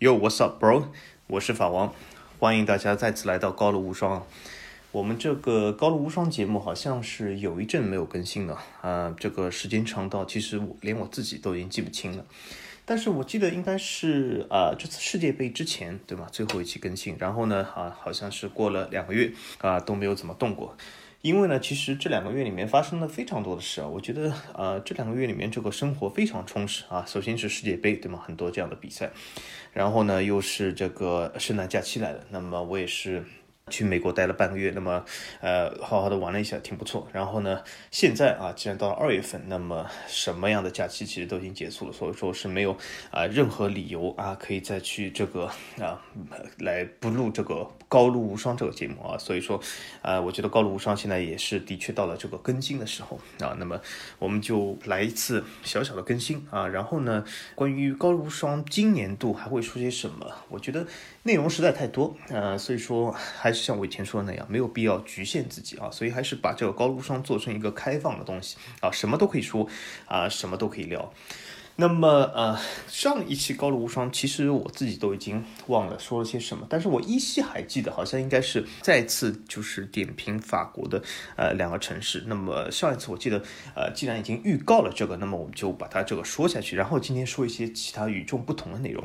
Yo，what's up, bro？我是法王，欢迎大家再次来到高露无双。我们这个高露无双节目好像是有一阵没有更新了啊，这个时间长到其实我连我自己都已经记不清了。但是我记得应该是啊，这次世界杯之前对吗？最后一期更新，然后呢啊，好像是过了两个月啊都没有怎么动过。因为呢，其实这两个月里面发生了非常多的事啊，我觉得呃这两个月里面这个生活非常充实啊。首先是世界杯对吗？很多这样的比赛，然后呢又是这个圣诞假期来了，那么我也是。去美国待了半个月，那么，呃，好好的玩了一下，挺不错。然后呢，现在啊，既然到了二月份，那么什么样的假期其实都已经结束了，所以说是没有啊任何理由啊可以再去这个啊来不录这个高露无双这个节目啊。所以说，啊，我觉得高露无双现在也是的确到了这个更新的时候啊。那么我们就来一次小小的更新啊。然后呢，关于高露无双今年度还会说些什么？我觉得内容实在太多啊，所以说还是。像我以前说的那样，没有必要局限自己啊，所以还是把这个高露双做成一个开放的东西啊，什么都可以说啊，什么都可以聊。那么呃，上一期高露无双，其实我自己都已经忘了说了些什么，但是我依稀还记得，好像应该是再次就是点评法国的呃两个城市。那么上一次我记得呃，既然已经预告了这个，那么我们就把它这个说下去，然后今天说一些其他与众不同的内容。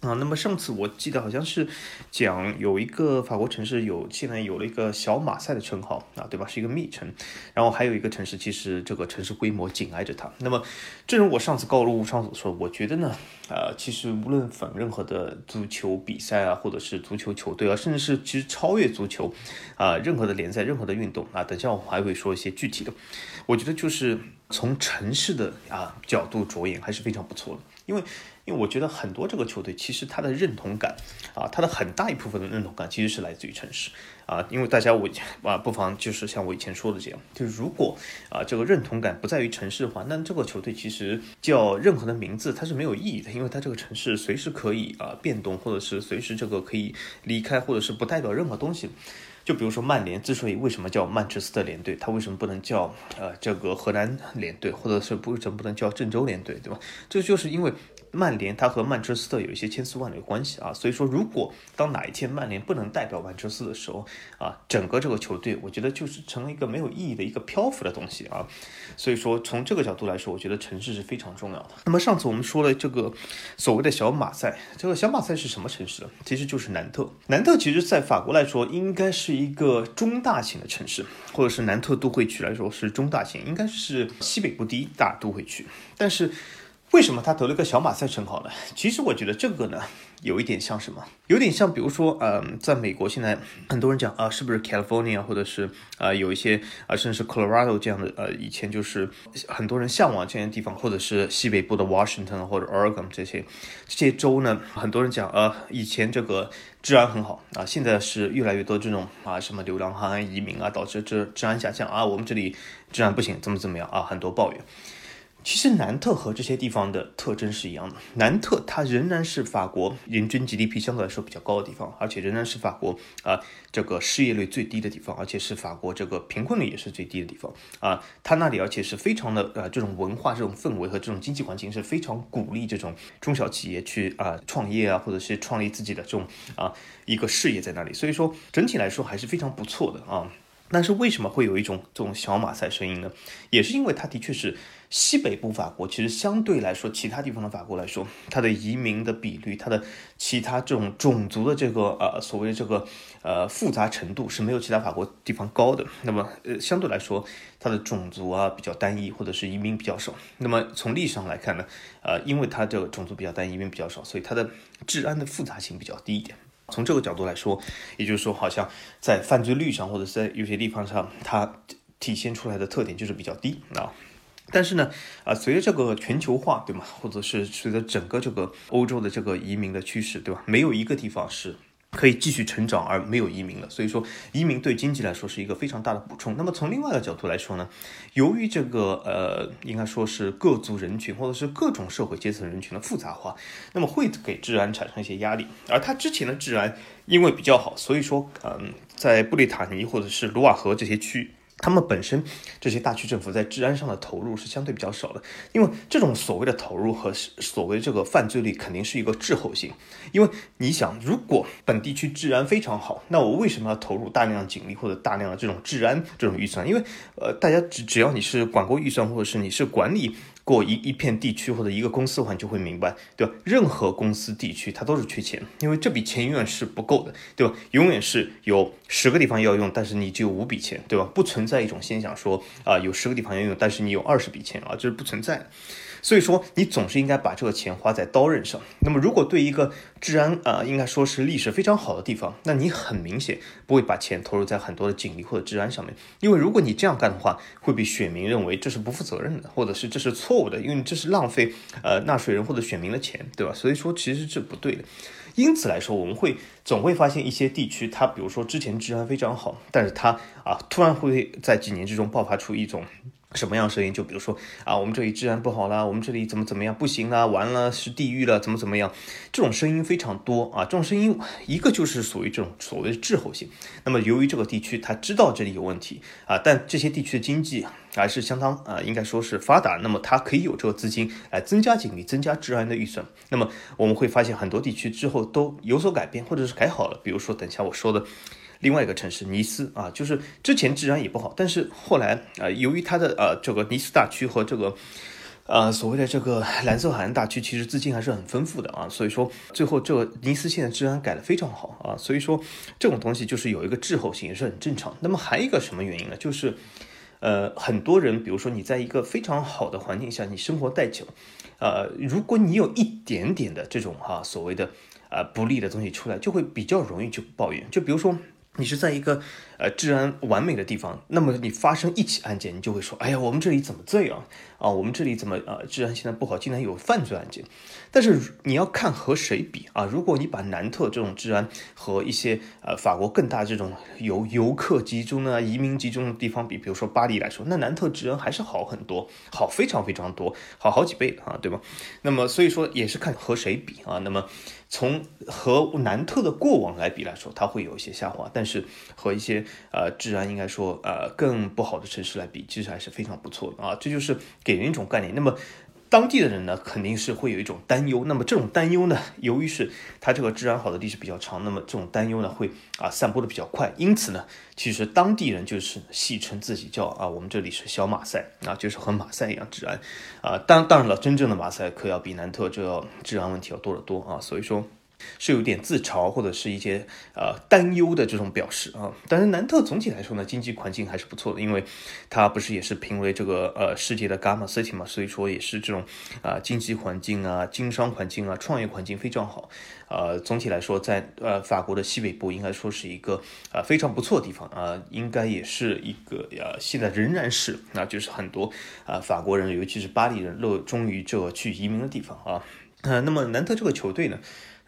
啊，那么上次我记得好像是讲有一个法国城市有现在有了一个小马赛的称号啊，对吧？是一个密城，然后还有一个城市，其实这个城市规模紧挨着它。那么，正如我上次高露无双所说，我觉得呢，呃，其实无论粉任何的足球比赛啊，或者是足球球队啊，甚至是其实超越足球啊，任何的联赛、任何的运动啊，等下我还会说一些具体的。我觉得就是从城市的啊角度着眼还是非常不错的，因为。因为我觉得很多这个球队其实他的认同感啊，他的很大一部分的认同感其实是来自于城市啊。因为大家我啊，不妨就是像我以前说的这样，就是如果啊这个认同感不在于城市的话，那这个球队其实叫任何的名字它是没有意义的，因为它这个城市随时可以啊变动，或者是随时这个可以离开，或者是不代表任何东西。就比如说曼联之所以为什么叫曼彻斯特联队，它为什么不能叫呃这个河南联队，或者是不为什么不能叫郑州联队，对吧？这就是因为。曼联它和曼彻斯特有一些千丝万缕的关系啊，所以说如果当哪一天曼联不能代表曼彻斯特的时候啊，整个这个球队我觉得就是成了一个没有意义的一个漂浮的东西啊，所以说从这个角度来说，我觉得城市是非常重要的。那么上次我们说了这个所谓的小马赛，这个小马赛是什么城市？其实就是南特。南特其实在法国来说应该是一个中大型的城市，或者是南特都会区来说是中大型，应该是西北部第一大都会区，但是。为什么他得了个小马赛称号呢？其实我觉得这个呢，有一点像什么？有点像，比如说，嗯，在美国现在很多人讲啊，是不是 California，或者是啊，有一些啊，甚至是 Colorado 这样的，呃，以前就是很多人向往这样的地方，或者是西北部的 Washington 或者 Oregon 这些这些州呢，很多人讲，呃，以前这个治安很好啊，现在是越来越多这种啊，什么流浪汉移民啊，导致这治安下降啊，我们这里治安不行，怎么怎么样啊，很多抱怨。其实南特和这些地方的特征是一样的。南特它仍然是法国人均 GDP 相对来说比较高的地方，而且仍然是法国啊这个失业率最低的地方，而且是法国这个贫困率也是最低的地方啊。它那里而且是非常的呃这种文化、这种氛围和这种经济环境是非常鼓励这种中小企业去啊创业啊，或者是创立自己的这种啊一个事业在那里。所以说整体来说还是非常不错的啊。但是为什么会有一种这种小马赛声音呢？也是因为它的确是西北部法国，其实相对来说，其他地方的法国来说，它的移民的比率，它的其他这种种族的这个呃所谓这个呃复杂程度是没有其他法国地方高的。那么呃相对来说，它的种族啊比较单一，或者是移民比较少。那么从历史上来看呢，呃因为它这个种族比较单一，移民比较少，所以它的治安的复杂性比较低一点。从这个角度来说，也就是说，好像在犯罪率上，或者在有些地方上，它体现出来的特点就是比较低啊。但是呢，啊，随着这个全球化，对吗？或者是随着整个这个欧洲的这个移民的趋势，对吧？没有一个地方是。可以继续成长而没有移民了，所以说移民对经济来说是一个非常大的补充。那么从另外一个角度来说呢，由于这个呃，应该说是各族人群或者是各种社会阶层人群的复杂化，那么会给治安产生一些压力。而它之前的治安因为比较好，所以说嗯，在布列塔尼或者是卢瓦河这些区他们本身这些大区政府在治安上的投入是相对比较少的，因为这种所谓的投入和所谓这个犯罪率肯定是一个滞后性。因为你想，如果本地区治安非常好，那我为什么要投入大量的警力或者大量的这种治安这种预算？因为呃，大家只只要你是管过预算，或者是你是管理。过一一片地区或者一个公司的话，你就会明白，对吧？任何公司地区它都是缺钱，因为这笔钱永远是不够的，对吧？永远是有十个地方要用，但是你只有五笔钱，对吧？不存在一种现象说啊，有十个地方要用，但是你有二十笔钱啊，这是不存在的。所以说，你总是应该把这个钱花在刀刃上。那么，如果对一个治安啊，应该说是历史非常好的地方，那你很明显不会把钱投入在很多的警力或者治安上面，因为如果你这样干的话，会被选民认为这是不负责任的，或者是这是错误的，因为这是浪费呃纳税人或者选民的钱，对吧？所以说，其实是不对的。因此来说，我们会总会发现一些地区，它比如说之前治安非常好，但是它啊突然会在几年之中爆发出一种。什么样声音？就比如说啊，我们这里治安不好啦，我们这里怎么怎么样不行啦，完了是地狱了，怎么怎么样？这种声音非常多啊，这种声音一个就是属于这种所谓的滞后性。那么由于这个地区他知道这里有问题啊，但这些地区的经济还是相当啊，应该说是发达，那么它可以有这个资金来增加警力、增加治安的预算。那么我们会发现很多地区之后都有所改变，或者是改好了。比如说等一下我说的。另外一个城市尼斯啊，就是之前治安也不好，但是后来啊，由于它的呃这个尼斯大区和这个呃所谓的这个蓝色海岸大区，其实资金还是很丰富的啊，所以说最后这个尼斯现在治安改得非常好啊，所以说这种东西就是有一个滞后性也是很正常。那么还有一个什么原因呢？就是呃很多人，比如说你在一个非常好的环境下，你生活太久，呃，如果你有一点点的这种哈所谓的呃不利的东西出来，就会比较容易去抱怨，就比如说。你是在一个呃治安完美的地方，那么你发生一起案件，你就会说，哎呀，我们这里怎么这样啊？我们这里怎么呃治安现在不好，竟然有犯罪案件？但是你要看和谁比啊？如果你把南特这种治安和一些呃法国更大这种游游客集中啊、移民集中的地方比，比如说巴黎来说，那南特治安还是好很多，好非常非常多，好好几倍啊，对吧？那么所以说也是看和谁比啊。那么从和南特的过往来比来说，它会有一些下滑，但是和一些呃治安应该说呃更不好的城市来比，其实还是非常不错的啊。这就是给人一种概念。那么。当地的人呢，肯定是会有一种担忧。那么这种担忧呢，由于是它这个治安好的历史比较长，那么这种担忧呢，会啊散播的比较快。因此呢，其实当地人就是戏称自己叫啊，我们这里是小马赛啊，就是和马赛一样治安啊。当当然了，真正的马赛克要比南特这治安问题要多得多啊。所以说。是有点自嘲或者是一些呃担忧的这种表示啊，但是南特总体来说呢，经济环境还是不错的，因为它不是也是评为这个呃世界的 Gamma City 嘛，所以说也是这种啊经济环境啊、经商环境啊、创业环境非常好。呃，总体来说，在呃法国的西北部应该说是一个啊非常不错的地方啊，应该也是一个呃现在仍然是那就是很多啊法国人，尤其是巴黎人热衷于这个去移民的地方啊。呃，那么南特这个球队呢？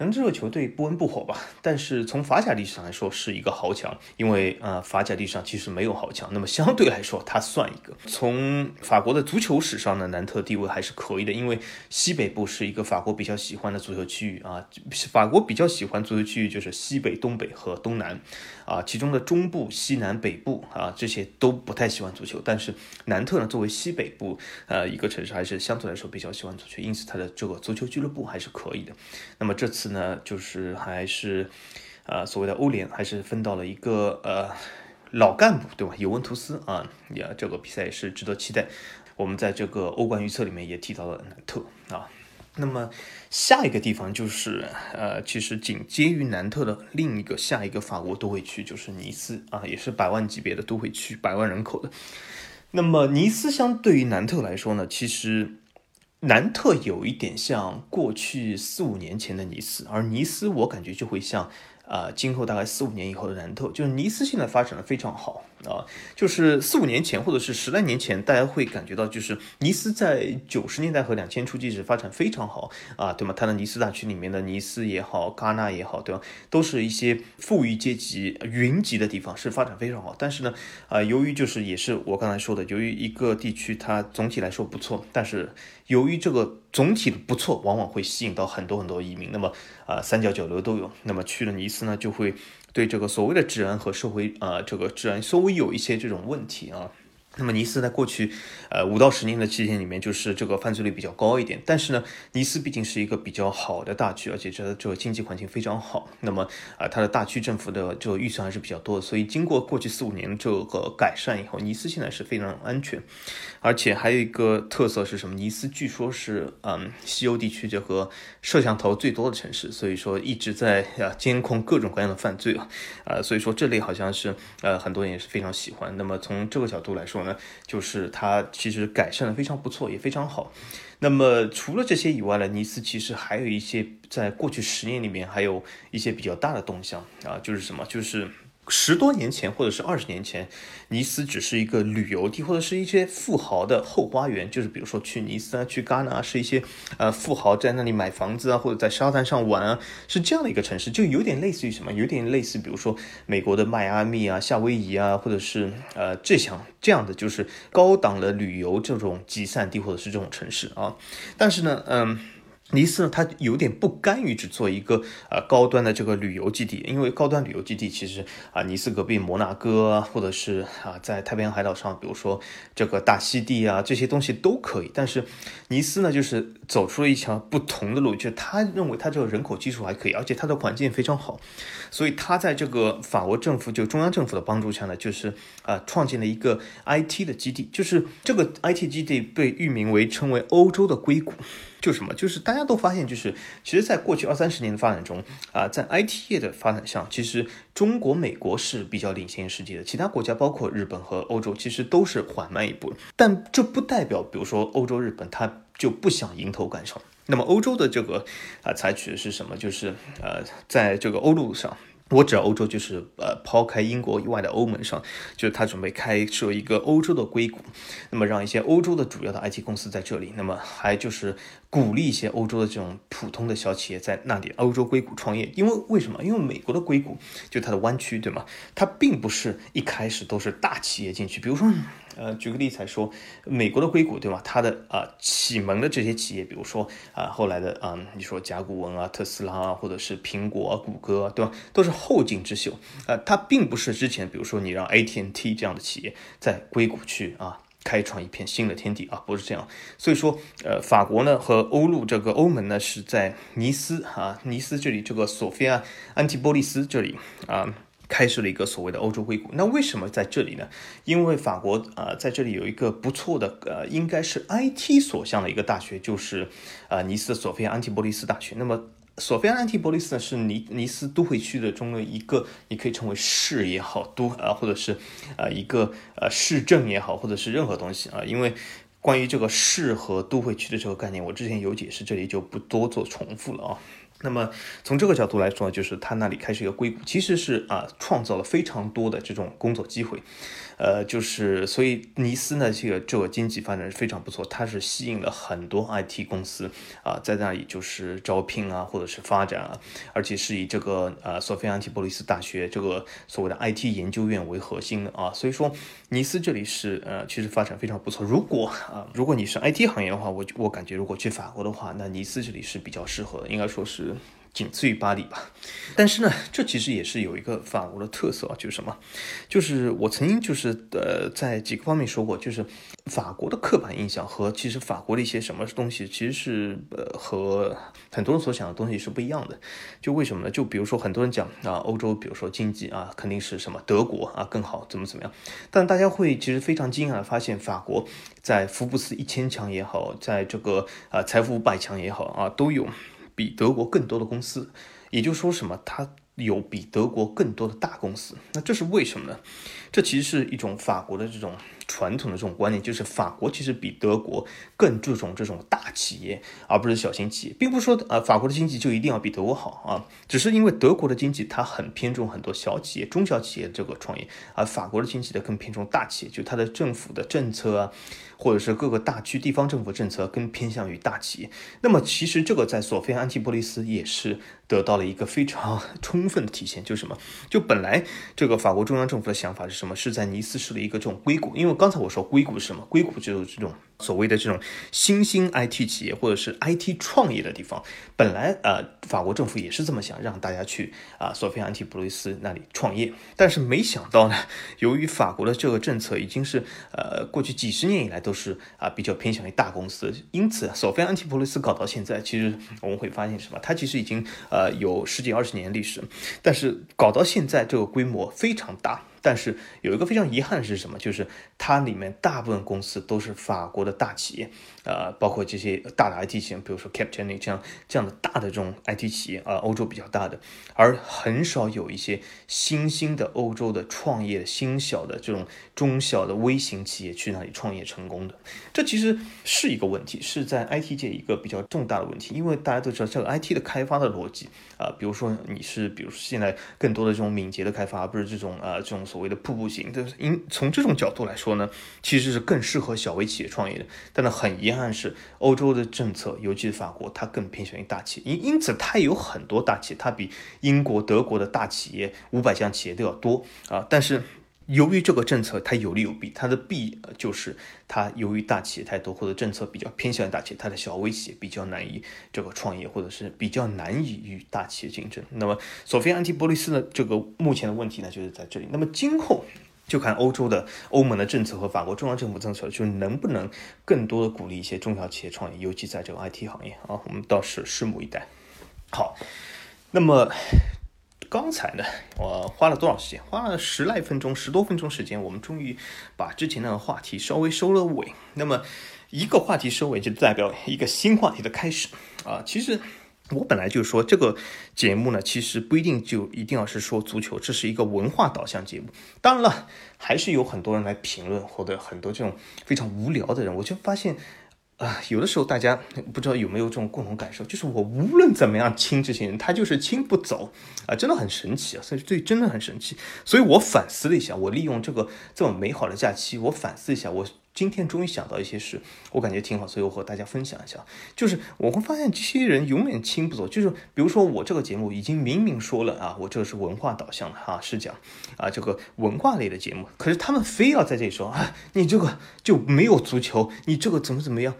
可能这个球队不温不火吧，但是从法甲历史上来说是一个豪强，因为呃法甲历史上其实没有豪强，那么相对来说它算一个。从法国的足球史上呢，南特地位还是可以的，因为西北部是一个法国比较喜欢的足球区域啊，法国比较喜欢足球区域就是西北、东北和东南啊，其中的中部、西南、北部啊这些都不太喜欢足球，但是南特呢作为西北部呃一个城市，还是相对来说比较喜欢足球，因此它的这个足球俱乐部还是可以的。那么这次。呢就是还是，呃，所谓的欧联还是分到了一个呃老干部，对吧？尤文图斯啊，也这个比赛也是值得期待。我们在这个欧冠预测里面也提到了南特啊。那么下一个地方就是呃，其实紧接于南特的另一个下一个法国都会区就是尼斯啊，也是百万级别的都会区，百万人口的。那么尼斯相对于南特来说呢，其实。南特有一点像过去四五年前的尼斯，而尼斯我感觉就会像。啊，今后大概四五年以后的南特，就是尼斯现在发展的非常好啊。就是四五年前或者是十来年前，大家会感觉到，就是尼斯在九十年代和两千初期是发展非常好啊，对吗？它的尼斯大区里面的尼斯也好，戛纳也好，对吧？都是一些富裕阶级云集的地方，是发展非常好。但是呢，啊，由于就是也是我刚才说的，由于一个地区它总体来说不错，但是由于这个。总体的不错，往往会吸引到很多很多移民。那么啊，三教九流都有。那么去了尼斯呢，就会对这个所谓的治安和社会啊，这个治安稍微有一些这种问题啊。那么尼斯在过去，呃五到十年的期间里面，就是这个犯罪率比较高一点。但是呢，尼斯毕竟是一个比较好的大区，而且这这个经济环境非常好。那么啊，它的大区政府的这个预算还是比较多的。所以经过过去四五年这个改善以后，尼斯现在是非常安全。而且还有一个特色是什么？尼斯据说是嗯西欧地区这个摄像头最多的城市，所以说一直在啊监控各种各样的犯罪啊啊，所以说这里好像是呃很多人也是非常喜欢。那么从这个角度来说。呢，就是它其实改善的非常不错，也非常好。那么除了这些以外呢，尼斯其实还有一些在过去十年里面还有一些比较大的动向啊，就是什么，就是。十多年前，或者是二十年前，尼斯只是一个旅游地，或者是一些富豪的后花园。就是比如说去尼斯啊，去戛纳，是一些呃富豪在那里买房子啊，或者在沙滩上玩啊，是这样的一个城市，就有点类似于什么，有点类似，比如说美国的迈阿密啊、夏威夷啊，或者是呃这项这样的，就是高档的旅游这种集散地，或者是这种城市啊。但是呢，嗯。尼斯呢，它有点不甘于只做一个呃高端的这个旅游基地，因为高端旅游基地其实啊，尼斯隔壁摩纳哥或者是啊在太平洋海岛上，比如说这个大溪地啊这些东西都可以。但是尼斯呢，就是走出了一条不同的路，就是他认为他这个人口基础还可以，而且它的环境非常好，所以他在这个法国政府就中央政府的帮助下呢，就是啊创建了一个 IT 的基地，就是这个 IT 基地被域名为称为欧洲的硅谷。就什么？就是大家都发现，就是其实，在过去二三十年的发展中，啊，在 IT 业的发展上，其实中国、美国是比较领先世界的，其他国家包括日本和欧洲，其实都是缓慢一步。但这不代表，比如说欧洲、日本，他就不想迎头赶上。那么欧洲的这个啊，采取的是什么？就是呃，在这个欧陆上。我指欧洲就是呃，抛开英国以外的欧盟上，就是他准备开设一个欧洲的硅谷，那么让一些欧洲的主要的 IT 公司在这里，那么还就是鼓励一些欧洲的这种普通的小企业在那里欧洲硅谷创业。因为为什么？因为美国的硅谷就它的湾区，对吗？它并不是一开始都是大企业进去，比如说。呃，举个例子来说，美国的硅谷，对吧？它的啊启蒙的这些企业，比如说啊后来的啊，你说甲骨文啊、特斯拉啊，或者是苹果、啊谷歌，啊对吧？都是后进之秀啊，它并不是之前，比如说你让 AT&T 这样的企业在硅谷去啊开创一片新的天地啊，不是这样。所以说，呃，法国呢和欧陆这个欧盟呢是在尼斯啊，尼斯这里这个索菲亚安提波利斯这里啊。开设了一个所谓的欧洲硅谷，那为什么在这里呢？因为法国啊，在这里有一个不错的呃，应该是 IT 所向的一个大学，就是啊尼斯索菲亚安提波利斯大学。那么索菲亚安提波利斯呢，是尼尼斯都会区的中的一个，你可以称为市也好，都啊，或者是啊一个呃市政也好，或者是任何东西啊。因为关于这个市和都会区的这个概念，我之前有解释，这里就不多做重复了啊。那么从这个角度来说，就是他那里开始一个硅谷，其实是啊创造了非常多的这种工作机会。呃，就是所以尼斯呢，这个这个经济发展是非常不错，它是吸引了很多 IT 公司啊，在那里就是招聘啊，或者是发展啊，而且是以这个呃索菲亚安提波利斯大学这个所谓的 IT 研究院为核心的啊，所以说尼斯这里是呃其实发展非常不错。如果啊如果你是 IT 行业的话，我我感觉如果去法国的话，那尼斯这里是比较适合的，应该说是。仅次于巴黎吧，但是呢，这其实也是有一个法国的特色啊，就是什么？就是我曾经就是呃，在几个方面说过，就是法国的刻板印象和其实法国的一些什么东西，其实是呃和很多人所想的东西是不一样的。就为什么呢？就比如说很多人讲啊，欧洲，比如说经济啊，肯定是什么德国啊更好，怎么怎么样？但大家会其实非常惊讶的发现，法国在福布斯一千强也好，在这个啊财富五百强也好啊，都有。比德国更多的公司，也就是说什么？它有比德国更多的大公司。那这是为什么呢？这其实是一种法国的这种。传统的这种观念就是，法国其实比德国更注重这种大企业，而不是小型企业，并不是说呃法国的经济就一定要比德国好啊，只是因为德国的经济它很偏重很多小企业、中小企业这个创业，而法国的经济呢更偏重大企业，就它的政府的政策啊，或者是各个大区地方政府政策更偏向于大企业。那么其实这个在索菲亚安提波利斯也是得到了一个非常 充分的体现，就是什么？就本来这个法国中央政府的想法是什么？是在尼斯市的一个这种硅谷，因为刚才我说硅谷是什么？硅谷就是这种所谓的这种新兴 IT 企业或者是 IT 创业的地方，本来呃法国政府也是这么想，让大家去啊索菲亚安提普雷斯那里创业，但是没想到呢，由于法国的这个政策已经是呃过去几十年以来都是啊比较偏向于大公司，因此索菲亚安提普雷斯搞到现在，其实我们会发现什么？它其实已经呃有十几二十年历史，但是搞到现在这个规模非常大。但是有一个非常遗憾是什么？就是它里面大部分公司都是法国的大企业，呃，包括这些大的 IT 企业，比如说 Capgemini 这样这样的大的这种 IT 企业啊，欧洲比较大的，而很少有一些新兴的欧洲的创业新小的这种中小的微型企业去那里创业成功的。这其实是一个问题，是在 IT 界一个比较重大的问题，因为大家都知道这个 IT 的开发的逻辑啊，比如说你是，比如说现在更多的这种敏捷的开发，而不是这种呃这种。所谓的瀑布型，就是因从这种角度来说呢，其实是更适合小微企业创业的。但呢，很遗憾是，欧洲的政策，尤其是法国，它更偏向于大企业，因因此它有很多大企业，它比英国、德国的大企业五百强企业都要多啊。但是。由于这个政策它有利有弊，它的弊就是它由于大企业太多或者政策比较偏向于大企业，它的小微企业比较难以这个创业，或者是比较难以与大企业竞争。那么索菲安提波利斯的这个目前的问题呢，就是在这里。那么今后就看欧洲的欧盟的政策和法国中央政府政策，就能不能更多的鼓励一些中小企业创业，尤其在这个 IT 行业啊，我们倒是拭目以待。好，那么。刚才呢，我花了多少时间？花了十来分钟，十多分钟时间，我们终于把之前那个话题稍微收了尾。那么，一个话题收尾就代表一个新话题的开始啊。其实我本来就说这个节目呢，其实不一定就一定要是说足球，这是一个文化导向节目。当然了，还是有很多人来评论，或者很多这种非常无聊的人，我就发现。啊，有的时候大家不知道有没有这种共同感受，就是我无论怎么样亲这些人，他就是亲不走啊，真的很神奇啊，所以这真的很神奇。所以我反思了一下，我利用这个这么美好的假期，我反思一下我。今天终于想到一些事，我感觉挺好，所以我和大家分享一下。就是我会发现这些人永远亲不走，就是比如说我这个节目已经明明说了啊，我这个是文化导向的哈，是讲啊这个文化类的节目，可是他们非要在这里说啊，你这个就没有足球，你这个怎么怎么样。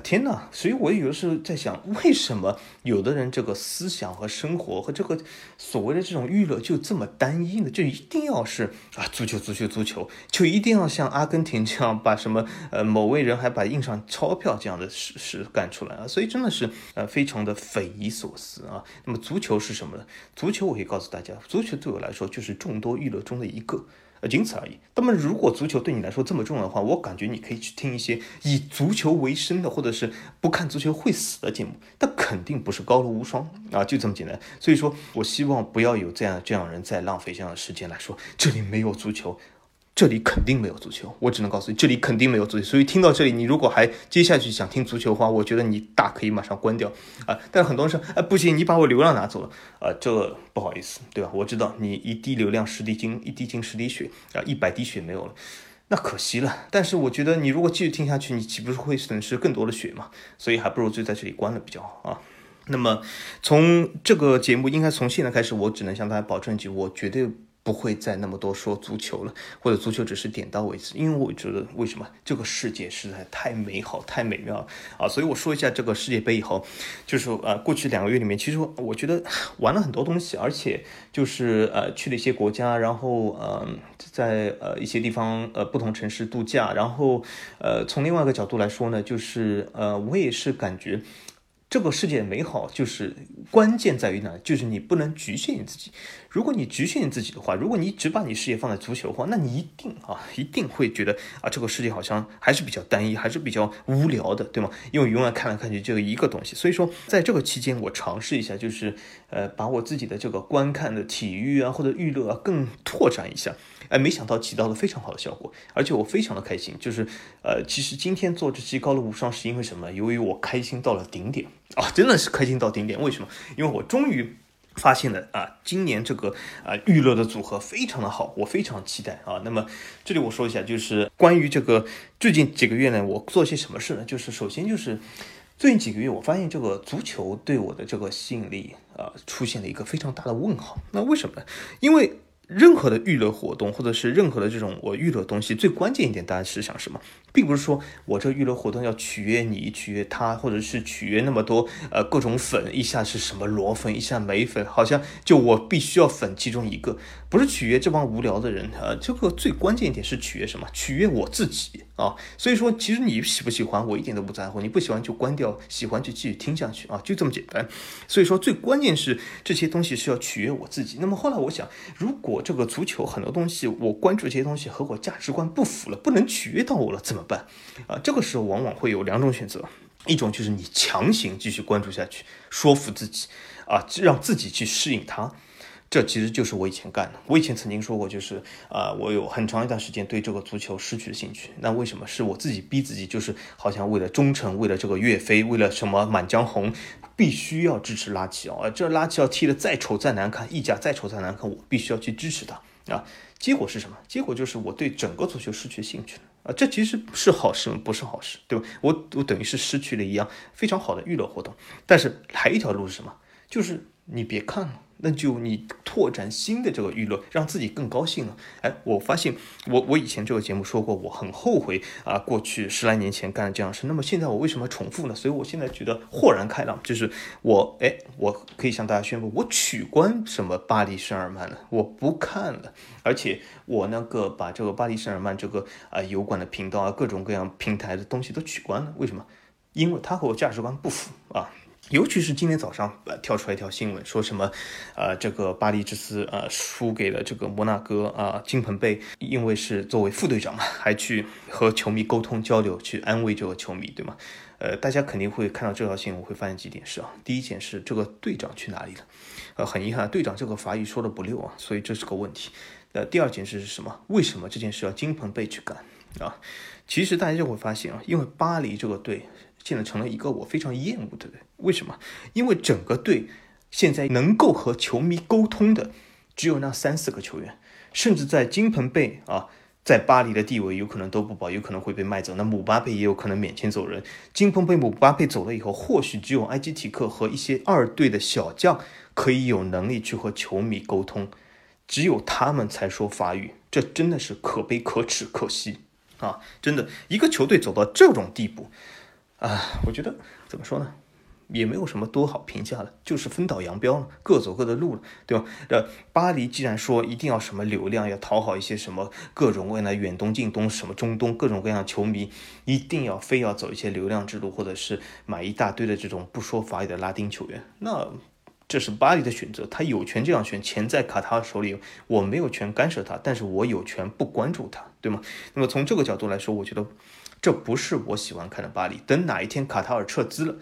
天呐！所以我有的时候在想，为什么有的人这个思想和生活和这个所谓的这种娱乐就这么单一呢？就一定要是啊足球足球足球，就一定要像阿根廷这样把什么呃某位人还把印上钞票这样的事事干出来啊？所以真的是呃非常的匪夷所思啊。那么足球是什么呢？足球我可以告诉大家，足球对我来说就是众多娱乐中的一个。呃，仅此而已。那么，如果足球对你来说这么重要的话，我感觉你可以去听一些以足球为生的，或者是不看足球会死的节目。但肯定不是高楼无双啊，就这么简单。所以说我希望不要有这样这样人在浪费这样的时间来说这里没有足球。这里肯定没有足球，我只能告诉你，这里肯定没有足球。所以听到这里，你如果还接下去想听足球的话，我觉得你大可以马上关掉啊。但是很多人说，哎，不行，你把我流量拿走了啊，这不好意思，对吧？我知道你一滴流量十滴精，一滴精十滴血啊，一百滴血没有了，那可惜了。但是我觉得你如果继续听下去，你岂不是会损失更多的血嘛？所以还不如就在这里关了比较好啊。那么从这个节目，应该从现在开始，我只能向大家保证一句，我绝对。不会再那么多说足球了，或者足球只是点到为止，因为我觉得为什么这个世界实在太美好、太美妙啊！所以我说一下这个世界杯以后，就是呃，过去两个月里面，其实我觉得玩了很多东西，而且就是呃去了一些国家，然后呃在呃一些地方呃不同城市度假，然后呃从另外一个角度来说呢，就是呃我也是感觉。这个世界美好，就是关键在于哪？就是你不能局限你自己。如果你局限你自己的话，如果你只把你视野放在足球的话，那你一定啊，一定会觉得啊，这个世界好像还是比较单一，还是比较无聊的，对吗？因为永远看来看去就一个东西。所以说，在这个期间，我尝试一下，就是呃，把我自己的这个观看的体育啊，或者娱乐啊，更拓展一下。哎，没想到起到了非常好的效果，而且我非常的开心。就是，呃，其实今天做这期高露无双是因为什么？由于我开心到了顶点啊，真的是开心到顶点。为什么？因为我终于发现了啊，今年这个啊预热的组合非常的好，我非常期待啊。那么这里我说一下，就是关于这个最近几个月呢，我做些什么事呢？就是首先就是最近几个月，我发现这个足球对我的这个吸引力啊，出现了一个非常大的问号。那为什么？因为任何的娱乐活动，或者是任何的这种我娱乐东西，最关键一点，大家是想什么？并不是说我这娱乐活动要取悦你，取悦他，或者是取悦那么多呃各种粉，一下是什么裸粉，一下美粉，好像就我必须要粉其中一个，不是取悦这帮无聊的人啊。这个最关键一点是取悦什么？取悦我自己啊。所以说，其实你喜不喜欢我一点都不在乎，你不喜欢就关掉，喜欢就继续听下去啊，就这么简单。所以说，最关键是这些东西是要取悦我自己。那么后来我想，如果这个足球很多东西我关注这些东西和我价值观不符了，不能取悦到我了，怎么办？啊，这个时候往往会有两种选择，一种就是你强行继续关注下去，说服自己，啊，让自己去适应它。这其实就是我以前干的。我以前曾经说过，就是啊，我有很长一段时间对这个足球失去了兴趣。那为什么？是我自己逼自己，就是好像为了忠诚，为了这个岳飞，为了什么《满江红》，必须要支持拉齐奥。这拉齐奥踢的再丑再难看，意甲再丑再难看，我必须要去支持他啊。结果是什么？结果就是我对整个足球失去兴趣啊！这其实是好事？不是好事，对吧？我我等于是失去了一样非常好的娱乐活动。但是还有一条路是什么？就是你别看了。那就你拓展新的这个娱乐，让自己更高兴了。哎，我发现我我以前这个节目说过，我很后悔啊，过去十来年前干的这样事。那么现在我为什么重复呢？所以我现在觉得豁然开朗，就是我哎，我可以向大家宣布，我取关什么巴黎圣日曼了，我不看了。而且我那个把这个巴黎圣日曼这个啊油管的频道啊，各种各样平台的东西都取关了。为什么？因为它和我价值观不符啊。尤其是今天早上呃跳出来一条新闻，说什么，呃，这个巴黎之斯呃输给了这个摩纳哥啊，金彭贝因为是作为副队长嘛，还去和球迷沟通交流，去安慰这个球迷，对吗？呃，大家肯定会看到这条新闻，会发现几点事啊。第一件事，这个队长去哪里了？呃，很遗憾，队长这个法语说的不溜啊，所以这是个问题。呃，第二件事是什么？为什么这件事要金彭贝去干啊？其实大家就会发现啊，因为巴黎这个队。现在成了一个我非常厌恶的队，为什么？因为整个队现在能够和球迷沟通的只有那三四个球员，甚至在金彭贝啊，在巴黎的地位有可能都不保，有可能会被卖走。那姆巴佩也有可能免签走人。金彭贝、姆巴佩走了以后，或许只有埃基提克和一些二队的小将可以有能力去和球迷沟通，只有他们才说法语，这真的是可悲、可耻、可惜啊！真的，一个球队走到这种地步。啊，我觉得怎么说呢，也没有什么多好评价的，就是分道扬镳了，各走各的路了，对吧？呃，巴黎既然说一定要什么流量，要讨好一些什么各种各样的远东、近东、什么中东各种各样的球迷，一定要非要走一些流量之路，或者是买一大堆的这种不说法语的拉丁球员，那这是巴黎的选择，他有权这样选，钱在卡塔尔手里，我没有权干涉他，但是我有权不关注他，对吗？那么从这个角度来说，我觉得。这不是我喜欢看的巴黎。等哪一天卡塔尔撤资了，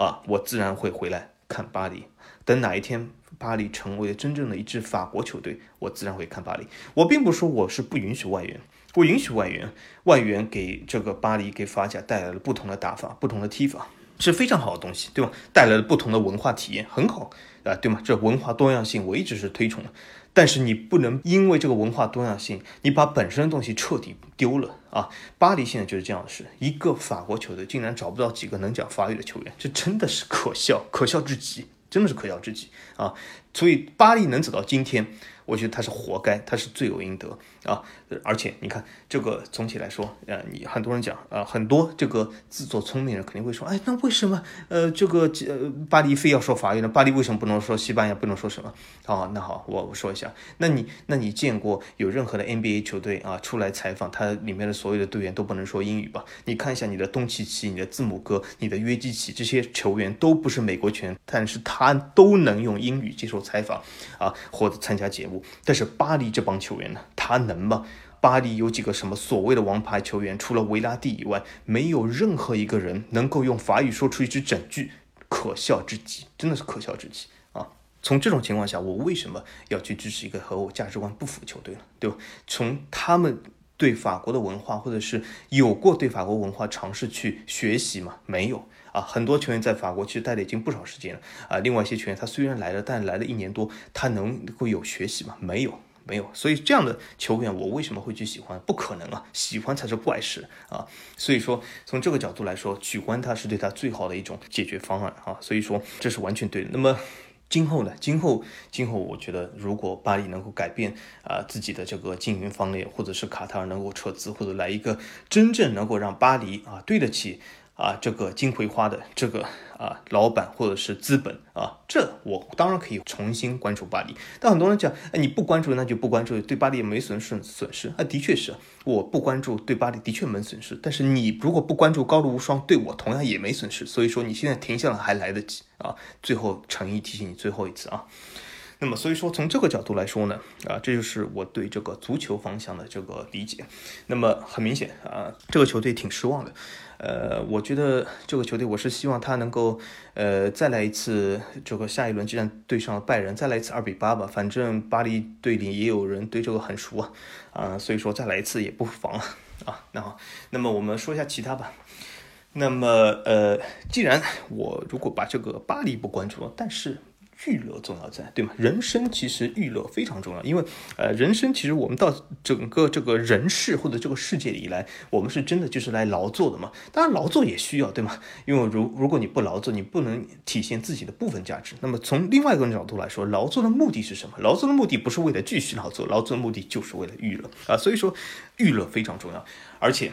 啊，我自然会回来看巴黎。等哪一天巴黎成为真正的一支法国球队，我自然会看巴黎。我并不说我是不允许外援，我允许外援，外援给这个巴黎给法甲带来了不同的打法、不同的踢法，是非常好的东西，对吧？带来了不同的文化体验，很好啊，对吗？这文化多样性我一直是推崇的。但是你不能因为这个文化多样性，你把本身的东西彻底丢了啊！巴黎现在就是这样的事，一个法国球队竟然找不到几个能讲法语的球员，这真的是可笑，可笑至极，真的是可笑至极啊！所以巴黎能走到今天。我觉得他是活该，他是罪有应得啊！而且你看，这个总体来说，呃，你很多人讲啊，很多这个自作聪明人肯定会说，哎，那为什么呃这个呃巴黎非要说法语呢？巴黎为什么不能说西班牙？不能说什么？哦，那好，我我说一下，那你那你见过有任何的 NBA 球队啊出来采访，他里面的所有的队员都不能说英语吧？你看一下你的东契奇、你的字母哥、你的约基奇这些球员都不是美国球员，但是他都能用英语接受采访啊，或者参加节目。但是巴黎这帮球员呢，他能吗？巴黎有几个什么所谓的王牌球员？除了维拉蒂以外，没有任何一个人能够用法语说出一支整句，可笑至极，真的是可笑至极啊！从这种情况下，我为什么要去支持一个和我价值观不符的球队呢？对吧？从他们对法国的文化，或者是有过对法国文化尝试去学习吗？没有。啊，很多球员在法国其实待了已经不少时间了啊。另外一些球员，他虽然来了，但来了一年多，他能够有学习吗？没有，没有。所以这样的球员，我为什么会去喜欢？不可能啊，喜欢才是怪事啊。所以说，从这个角度来说，取关他是对他最好的一种解决方案啊。所以说，这是完全对的。那么，今后呢？今后，今后，我觉得如果巴黎能够改变啊自己的这个经营方略，或者是卡塔尔能够撤资，或者来一个真正能够让巴黎啊对得起。啊，这个金葵花的这个啊，老板或者是资本啊，这我当然可以重新关注巴黎。但很多人讲，哎，你不关注那就不关注，对巴黎也没损损损失。啊，的确是，我不关注对巴黎的确没损失。但是你如果不关注高露无双，对我同样也没损失。所以说你现在停下来还来得及啊。最后诚意提醒你最后一次啊。那么所以说从这个角度来说呢，啊，这就是我对这个足球方向的这个理解。那么很明显啊，这个球队挺失望的。呃，我觉得这个球队，我是希望他能够，呃，再来一次这个下一轮，既然对上了拜仁，再来一次二比八吧。反正巴黎队里也有人对这个很熟啊，啊，所以说再来一次也不妨啊。那好，那么我们说一下其他吧。那么呃，既然我如果把这个巴黎不关注了，但是。娱乐重要在，对吗？人生其实娱乐非常重要，因为呃，人生其实我们到整个这个人世或者这个世界里来，我们是真的就是来劳作的嘛。当然劳作也需要，对吗？因为如如果你不劳作，你不能体现自己的部分价值。那么从另外一个角度来说，劳作的目的是什么？劳作的目的不是为了继续劳作，劳作的目的就是为了娱乐啊。所以说，娱乐非常重要，而且。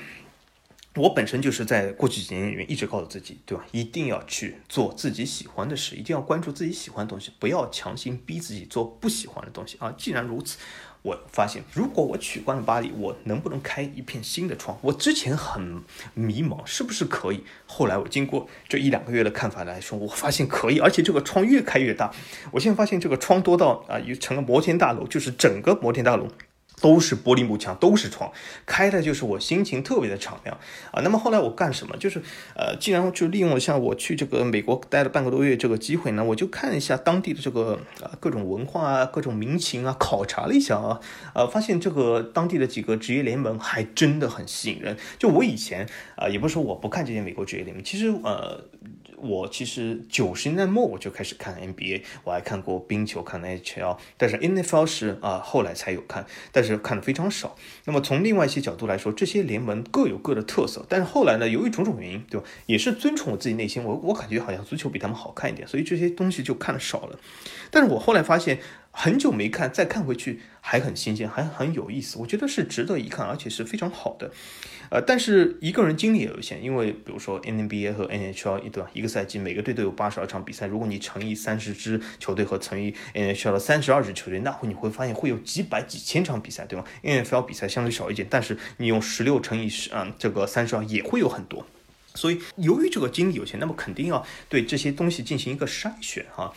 我本身就是在过去几年里面一直告诉自己，对吧？一定要去做自己喜欢的事，一定要关注自己喜欢的东西，不要强行逼自己做不喜欢的东西啊！既然如此，我发现如果我取关了巴黎，我能不能开一片新的窗？我之前很迷茫，是不是可以？后来我经过这一两个月的看法来说，我发现可以，而且这个窗越开越大。我现在发现这个窗多到啊，又成了摩天大楼，就是整个摩天大楼。都是玻璃幕墙，都是窗，开的就是我心情特别的敞亮啊。那么后来我干什么？就是呃，既然就利用了像我去这个美国待了半个多月这个机会呢，我就看一下当地的这个呃各种文化啊，各种民情啊，考察了一下啊，呃，发现这个当地的几个职业联盟还真的很吸引人。就我以前啊，也不是说我不看这些美国职业联盟，其实呃。我其实九十年代末我就开始看 NBA，我还看过冰球，看 NHL，但是 NFL 是啊后来才有看，但是看的非常少。那么从另外一些角度来说，这些联盟各有各的特色，但是后来呢，由于种种原因，对吧？也是遵从我自己内心，我我感觉好像足球比他们好看一点，所以这些东西就看的少了。但是我后来发现。很久没看，再看回去还很新鲜，还很有意思。我觉得是值得一看，而且是非常好的。呃，但是一个人精力也有限，因为比如说 NBA 和 NHL 对吧？一个赛季每个队都有八十二场比赛，如果你乘以三十支球队和乘以 NHL 的三十二支球队，那会你会发现会有几百几千场比赛，对吗？NFL 比赛相对少一点，但是你用十六乘以十，嗯，这个三十二也会有很多。所以由于这个精力有限，那么肯定要对这些东西进行一个筛选哈。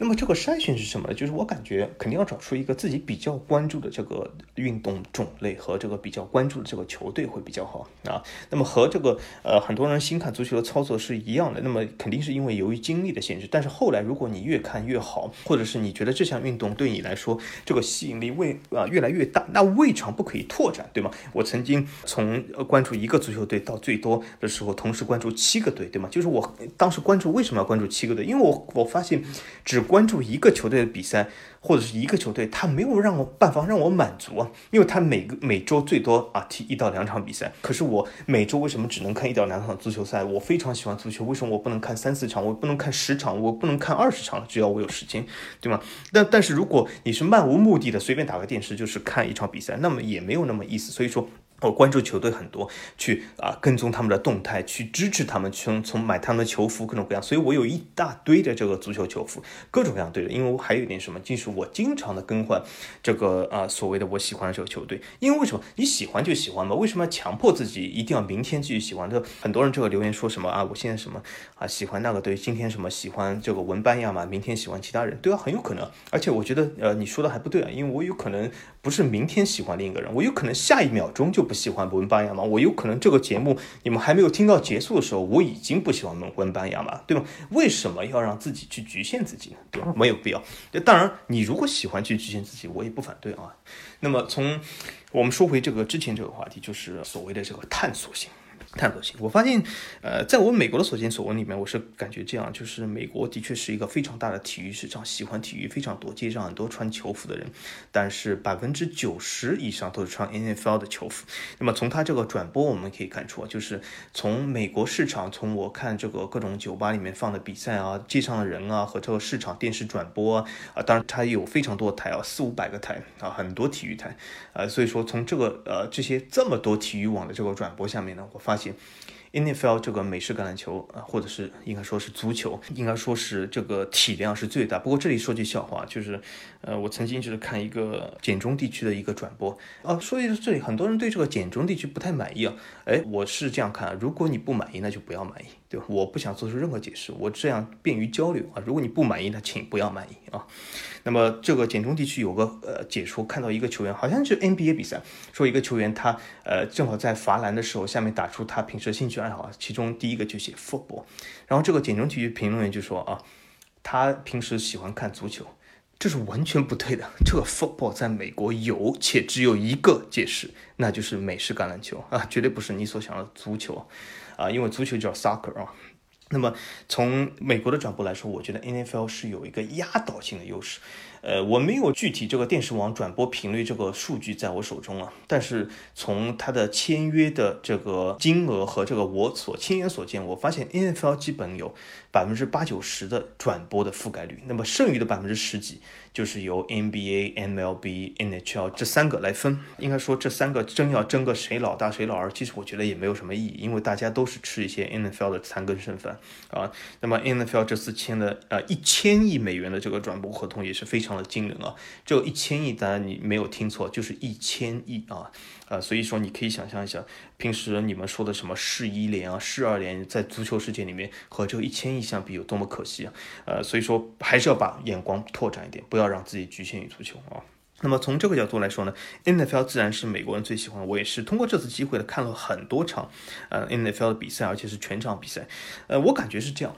那么这个筛选是什么呢？就是我感觉肯定要找出一个自己比较关注的这个运动种类和这个比较关注的这个球队会比较好啊。那么和这个呃很多人新看足球的操作是一样的。那么肯定是因为由于精力的限制。但是后来如果你越看越好，或者是你觉得这项运动对你来说这个吸引力未啊越来越大，那未尝不可以拓展，对吗？我曾经从关注一个足球队到最多的时候同时关注七个队，对吗？就是我当时关注为什么要关注七个队？因为我我发现只关注一个球队的比赛，或者是一个球队，他没有让我办法让我满足啊，因为他每个每周最多啊踢一到两场比赛。可是我每周为什么只能看一到两场足球赛？我非常喜欢足球，为什么我不能看三四场？我不能看十场？我不能看二十场？只要我有时间，对吗？但但是如果你是漫无目的的随便打个电视就是看一场比赛，那么也没有那么意思。所以说。我关注球队很多，去啊跟踪他们的动态，去支持他们，从从买他们的球服各种各样，所以我有一大堆的这个足球球服，各种各样对的。因为我还有一点什么，就是我经常的更换这个啊所谓的我喜欢的这个球队。因为为什么你喜欢就喜欢嘛？为什么要强迫自己一定要明天继续喜欢？这很多人这个留言说什么啊？我现在什么啊喜欢那个队，今天什么喜欢这个文班亚马，明天喜欢其他人，对啊，很有可能。而且我觉得呃你说的还不对啊，因为我有可能不是明天喜欢另一个人，我有可能下一秒钟就。不喜欢文班亚马，我有可能这个节目你们还没有听到结束的时候，我已经不喜欢文文班亚马，对吗？为什么要让自己去局限自己呢？对吧？没有必要。当然，你如果喜欢去局限自己，我也不反对啊。那么从我们说回这个之前这个话题，就是所谓的这个探索性。探索性。我发现，呃，在我美国的所见所闻里面，我是感觉这样，就是美国的确是一个非常大的体育市场，喜欢体育非常多，街上很多穿球服的人，但是百分之九十以上都是穿 NFL 的球服。那么从他这个转播我们可以看出，就是从美国市场，从我看这个各种酒吧里面放的比赛啊，街上的人啊，和这个市场电视转播啊，当然它有非常多台啊，四五百个台啊，很多体育台，呃，所以说从这个呃这些这么多体育网的这个转播下面呢，我发现。NFL 这个美式橄榄球啊，或者是应该说是足球，应该说是这个体量是最大。不过这里说句笑话，就是，呃，我曾经就是看一个简中地区的一个转播啊，说一这里很多人对这个简中地区不太满意啊。哎，我是这样看，如果你不满意，那就不要满意，对吧？我不想做出任何解释，我这样便于交流啊。如果你不满意，那请不要满意啊。那么这个简中地区有个呃解说看到一个球员，好像是 NBA 比赛，说一个球员他呃正好在罚篮的时候，下面打出他平时兴趣爱好，其中第一个就写 football，然后这个简中体育评论员就说啊，他平时喜欢看足球，这是完全不对的。这个 football 在美国有且只有一个解释，那就是美式橄榄球啊，绝对不是你所想的足球啊，因为足球叫 soccer 啊。那么从美国的转播来说，我觉得 NFL 是有一个压倒性的优势。呃，我没有具体这个电视网转播频率这个数据在我手中啊，但是从它的签约的这个金额和这个我所亲眼所见，我发现 NFL 基本有百分之八九十的转播的覆盖率，那么剩余的百分之十几就是由 NBA、MLB、NHL 这三个来分。应该说这三个真要争个谁老大谁老二，其实我觉得也没有什么意义，因为大家都是吃一些 NFL 的残羹剩饭啊。那么 NFL 这次签的呃一千亿美元的这个转播合同也是非常。非常的惊人啊！这一千亿，当然你没有听错，就是一千亿啊！呃，所以说你可以想象一下，平时你们说的什么市一联啊、市二联，在足球世界里面和这个一千亿相比有多么可惜啊！呃，所以说还是要把眼光拓展一点，不要让自己局限于足球啊。那么从这个角度来说呢，NFL 自然是美国人最喜欢，我也是通过这次机会呢看了很多场呃 NFL 的比赛，而且是全场比赛。呃，我感觉是这样。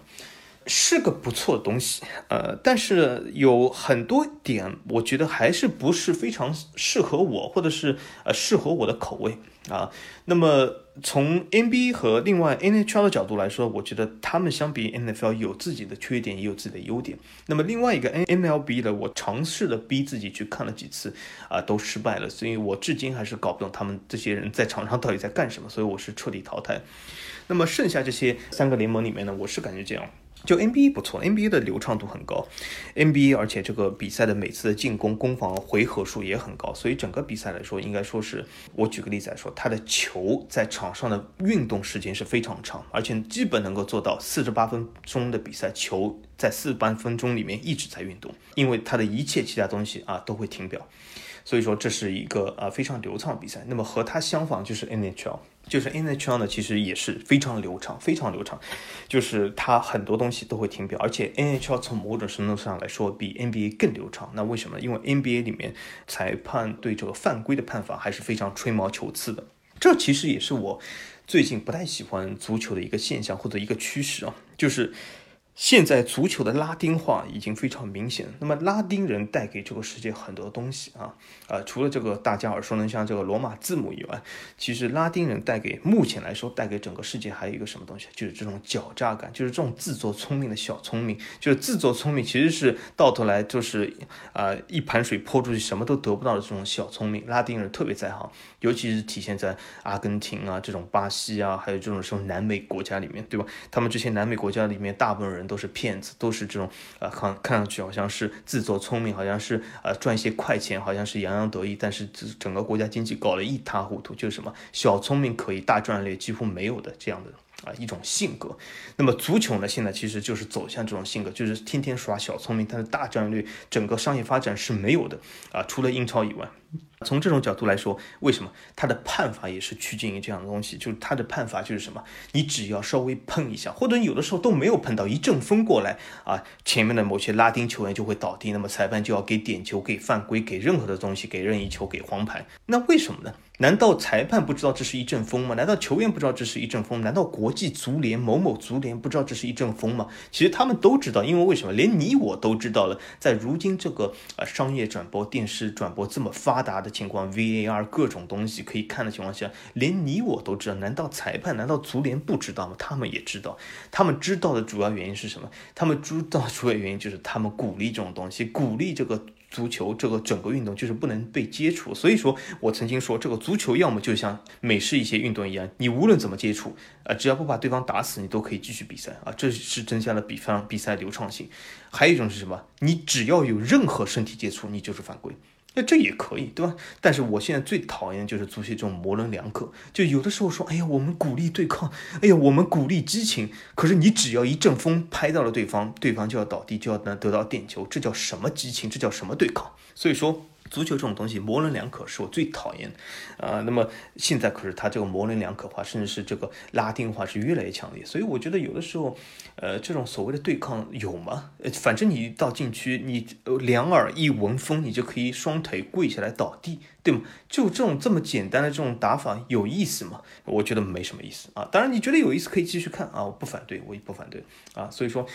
是个不错的东西，呃，但是有很多点，我觉得还是不是非常适合我，或者是呃适合我的口味啊。那么从 NBA 和另外 NHL 的角度来说，我觉得他们相比 NFL 有自己的缺点，也有自己的优点。那么另外一个 NMLB 的，我尝试的逼自己去看了几次，啊，都失败了，所以我至今还是搞不懂他们这些人在场上到底在干什么，所以我是彻底淘汰。那么剩下这些三个联盟里面呢，我是感觉这样。就 NBA 不错，NBA 的流畅度很高，NBA 而且这个比赛的每次的进攻攻防回合数也很高，所以整个比赛来说，应该说是我举个例子来说，他的球在场上的运动时间是非常长，而且基本能够做到四十八分钟的比赛，球在四十八分钟里面一直在运动，因为他的一切其他东西啊都会停表，所以说这是一个啊非常流畅比赛。那么和它相仿就是 NHL。就是 NHL 呢，其实也是非常流畅，非常流畅，就是它很多东西都会停表，而且 NHL 从某种程度上来说比 NBA 更流畅。那为什么？因为 NBA 里面裁判对这个犯规的判罚还是非常吹毛求疵的。这其实也是我最近不太喜欢足球的一个现象或者一个趋势啊，就是。现在足球的拉丁化已经非常明显。那么拉丁人带给这个世界很多东西啊，呃，除了这个大家耳熟能详这个罗马字母以外，其实拉丁人带给目前来说带给整个世界还有一个什么东西，就是这种狡诈感，就是这种自作聪明的小聪明，就是自作聪明其实是到头来就是啊一盘水泼出去什么都得不到的这种小聪明，拉丁人特别在行，尤其是体现在阿根廷啊这种巴西啊，还有这种什么南美国家里面，对吧？他们这些南美国家里面大部分人。都是骗子，都是这种，呃，看看上去好像是自作聪明，好像是呃赚一些快钱，好像是洋洋得意，但是整个国家经济搞得一塌糊涂，就是什么小聪明可以，大战略几乎没有的这样的。啊，一种性格。那么足球呢，现在其实就是走向这种性格，就是天天耍小聪明，但是大战略、整个商业发展是没有的啊。除了英超以外，从这种角度来说，为什么他的判罚也是趋近于这样的东西？就是他的判罚就是什么？你只要稍微碰一下，或者有的时候都没有碰到，一阵风过来啊，前面的某些拉丁球员就会倒地，那么裁判就要给点球、给犯规、给任何的东西、给任意球、给黄牌。那为什么呢？难道裁判不知道这是一阵风吗？难道球员不知道这是一阵风？难道国际足联某某足联不知道这是一阵风吗？其实他们都知道，因为为什么？连你我都知道了，在如今这个呃商业转播、电视转播这么发达的情况，VAR 各种东西可以看的情况下，连你我都知道，难道裁判难道足联不知道吗？他们也知道，他们知道的主要原因是什么？他们知道主要原因就是他们鼓励这种东西，鼓励这个。足球这个整个运动就是不能被接触，所以说我曾经说，这个足球要么就像美式一些运动一样，你无论怎么接触，啊，只要不把对方打死，你都可以继续比赛啊，这是增加了比方比赛流畅性。还有一种是什么？你只要有任何身体接触，你就是犯规。那这也可以，对吧？但是我现在最讨厌就是足协这种模棱两可，就有的时候说，哎呀，我们鼓励对抗，哎呀，我们鼓励激情，可是你只要一阵风拍到了对方，对方就要倒地，就要能得到点球，这叫什么激情？这叫什么对抗？所以说。足球这种东西模棱两可，是我最讨厌的呃。那么现在可是它这个模棱两可化，甚至是这个拉丁化是越来越强烈。所以我觉得有的时候，呃，这种所谓的对抗有吗？呃，反正你到禁区，你两耳一闻风，你就可以双腿跪下来倒地。对吗？就这种这么简单的这种打法有意思吗？我觉得没什么意思啊。当然，你觉得有意思可以继续看啊，我不反对，我也不反对啊。所以说，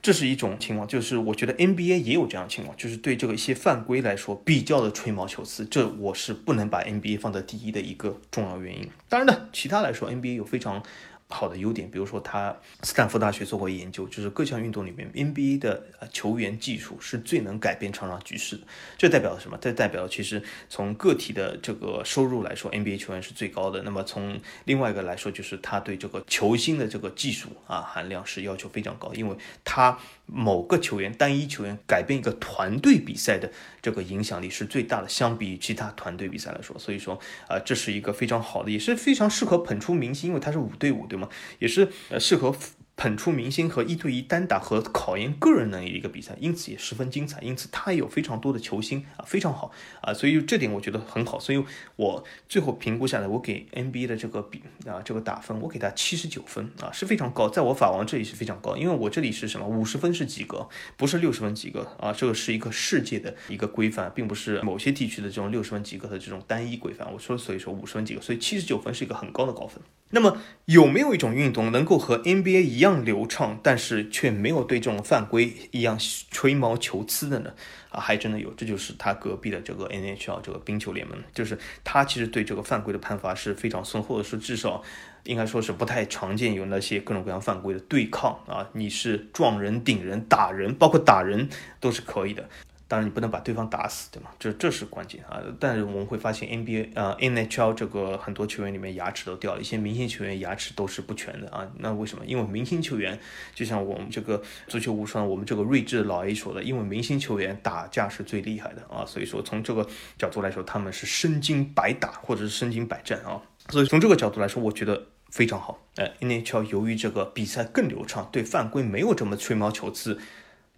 这是一种情况，就是我觉得 NBA 也有这样的情况，就是对这个一些犯规来说比较的吹毛求疵，这我是不能把 NBA 放在第一的一个重要原因。当然呢，其他来说 NBA 有非常。好的优点，比如说他斯坦福大学做过研究，就是各项运动里面 NBA 的球员技术是最能改变场上局势的。这代表了什么？这代表其实从个体的这个收入来说，NBA 球员是最高的。那么从另外一个来说，就是他对这个球星的这个技术啊含量是要求非常高，因为他某个球员单一球员改变一个团队比赛的这个影响力是最大的，相比于其他团队比赛来说。所以说啊，这是一个非常好的，也是非常适合捧出明星，因为他是五对五，对吗。也是呃适合捧出明星和一对一单打和考验个人能力的一个比赛，因此也十分精彩。因此它有非常多的球星啊，非常好啊，所以这点我觉得很好。所以我最后评估下来，我给 NBA 的这个比啊这个打分，我给他七十九分啊，是非常高，在我法王这里是非常高，因为我这里是什么五十分是及格，不是六十分及格啊，这个是一个世界的一个规范，并不是某些地区的这种六十分及格的这种单一规范。我说所以说五十分及格，所以七十九分是一个很高的高分。那么有没有一种运动能够和 NBA 一样流畅，但是却没有对这种犯规一样吹毛求疵的呢？啊，还真的有，这就是他隔壁的这个 NHL 这个冰球联盟，就是他其实对这个犯规的判罚是非常松，或者是至少应该说是不太常见有那些各种各样犯规的对抗啊，你是撞人、顶人、打人，包括打人都是可以的。当然，你不能把对方打死，对吗？这这是关键啊！但是我们会发现，NBA 呃 NHL 这个很多球员里面牙齿都掉了，一些明星球员牙齿都是不全的啊。那为什么？因为明星球员就像我们这个足球无双，我们这个睿智老 A 说的，因为明星球员打架是最厉害的啊。所以说，从这个角度来说，他们是身经百打或者是身经百战啊。所以从这个角度来说，我觉得非常好。呃，NHL 由于这个比赛更流畅，对犯规没有这么吹毛求疵。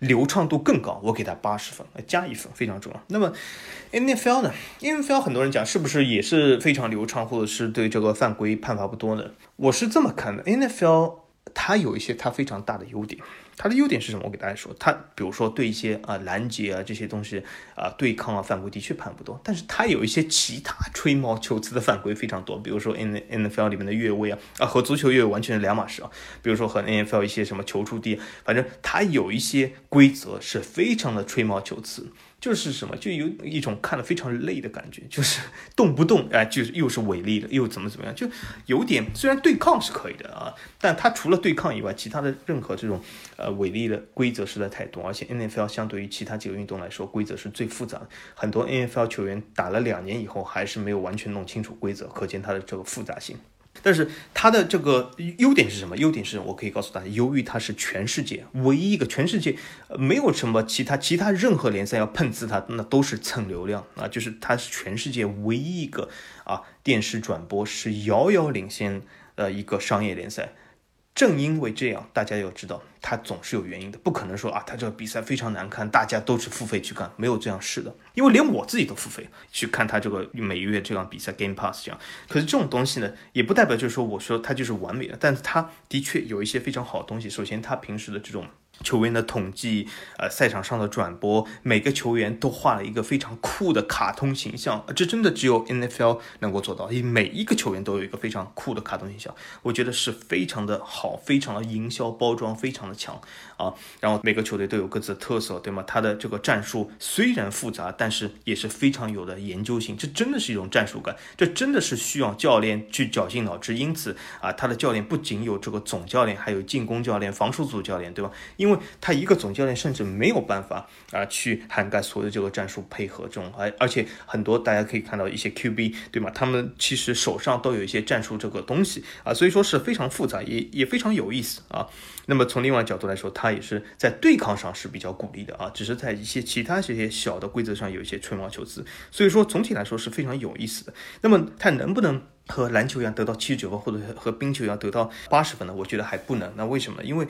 流畅度更高，我给他八十分，加一分非常重要。那么 N F L 呢？N F L 很多人讲是不是也是非常流畅，或者是对这个犯规判罚不多呢？我是这么看的，N F L 它有一些它非常大的优点。它的优点是什么？我给大家说，它比如说对一些啊拦截啊这些东西啊对抗啊犯规的确判不多，但是它有一些其他吹毛求疵的犯规非常多，比如说 N N F L 里面的越位啊啊和足球越位完全是两码事啊，比如说和 N F L 一些什么球触地，反正它有一些规则是非常的吹毛求疵。就是什么，就有一种看了非常累的感觉，就是 动不动哎，就是又是违例的，又怎么怎么样，就有点虽然对抗是可以的啊，但它除了对抗以外，其他的任何这种呃违例的规则实在太多，而且 N F L 相对于其他几个运动来说，规则是最复杂的，很多 N F L 球员打了两年以后还是没有完全弄清楚规则，可见它的这个复杂性。但是它的这个优点是什么？优点是我可以告诉大家，由于它是全世界唯一一个，全世界没有什么其他其他任何联赛要碰瓷它，那都是蹭流量啊，就是它是全世界唯一一个啊电视转播是遥遥领先的一个商业联赛。正因为这样，大家要知道，它总是有原因的，不可能说啊，它这个比赛非常难看，大家都是付费去看，没有这样事的，因为连我自己都付费去看它这个每月这样比赛 Game Pass 这样。可是这种东西呢，也不代表就是说我说它就是完美的，但是它的确有一些非常好的东西。首先，它平时的这种球员的统计，呃，赛场上的转播，每个球员都画了一个非常酷的卡通形象，这真的只有 NFL 能够做到，因为每一个球员都有一个非常酷的卡通形象，我觉得是非常的好，非常的营销包装非常的强。啊。然后每个球队都有各自的特色，对吗？他的这个战术虽然复杂，但是也是非常有的研究性，这真的是一种战术感，这真的是需要教练去绞尽脑汁。因此啊，他的教练不仅有这个总教练，还有进攻教练、防守组教练，对吧？因为他一个总教练甚至没有办法啊去涵盖所有这个战术配合中，而而且很多大家可以看到一些 QB 对吗？他们其实手上都有一些战术这个东西啊，所以说是非常复杂，也也非常有意思啊。那么从另外角度来说，他也是在对抗上是比较鼓励的啊，只是在一些其他这些小的规则上有一些吹毛求疵，所以说总体来说是非常有意思的。那么他能不能和篮球一样得到七十九分，或者和冰球一样得到八十分呢？我觉得还不能。那为什么？因为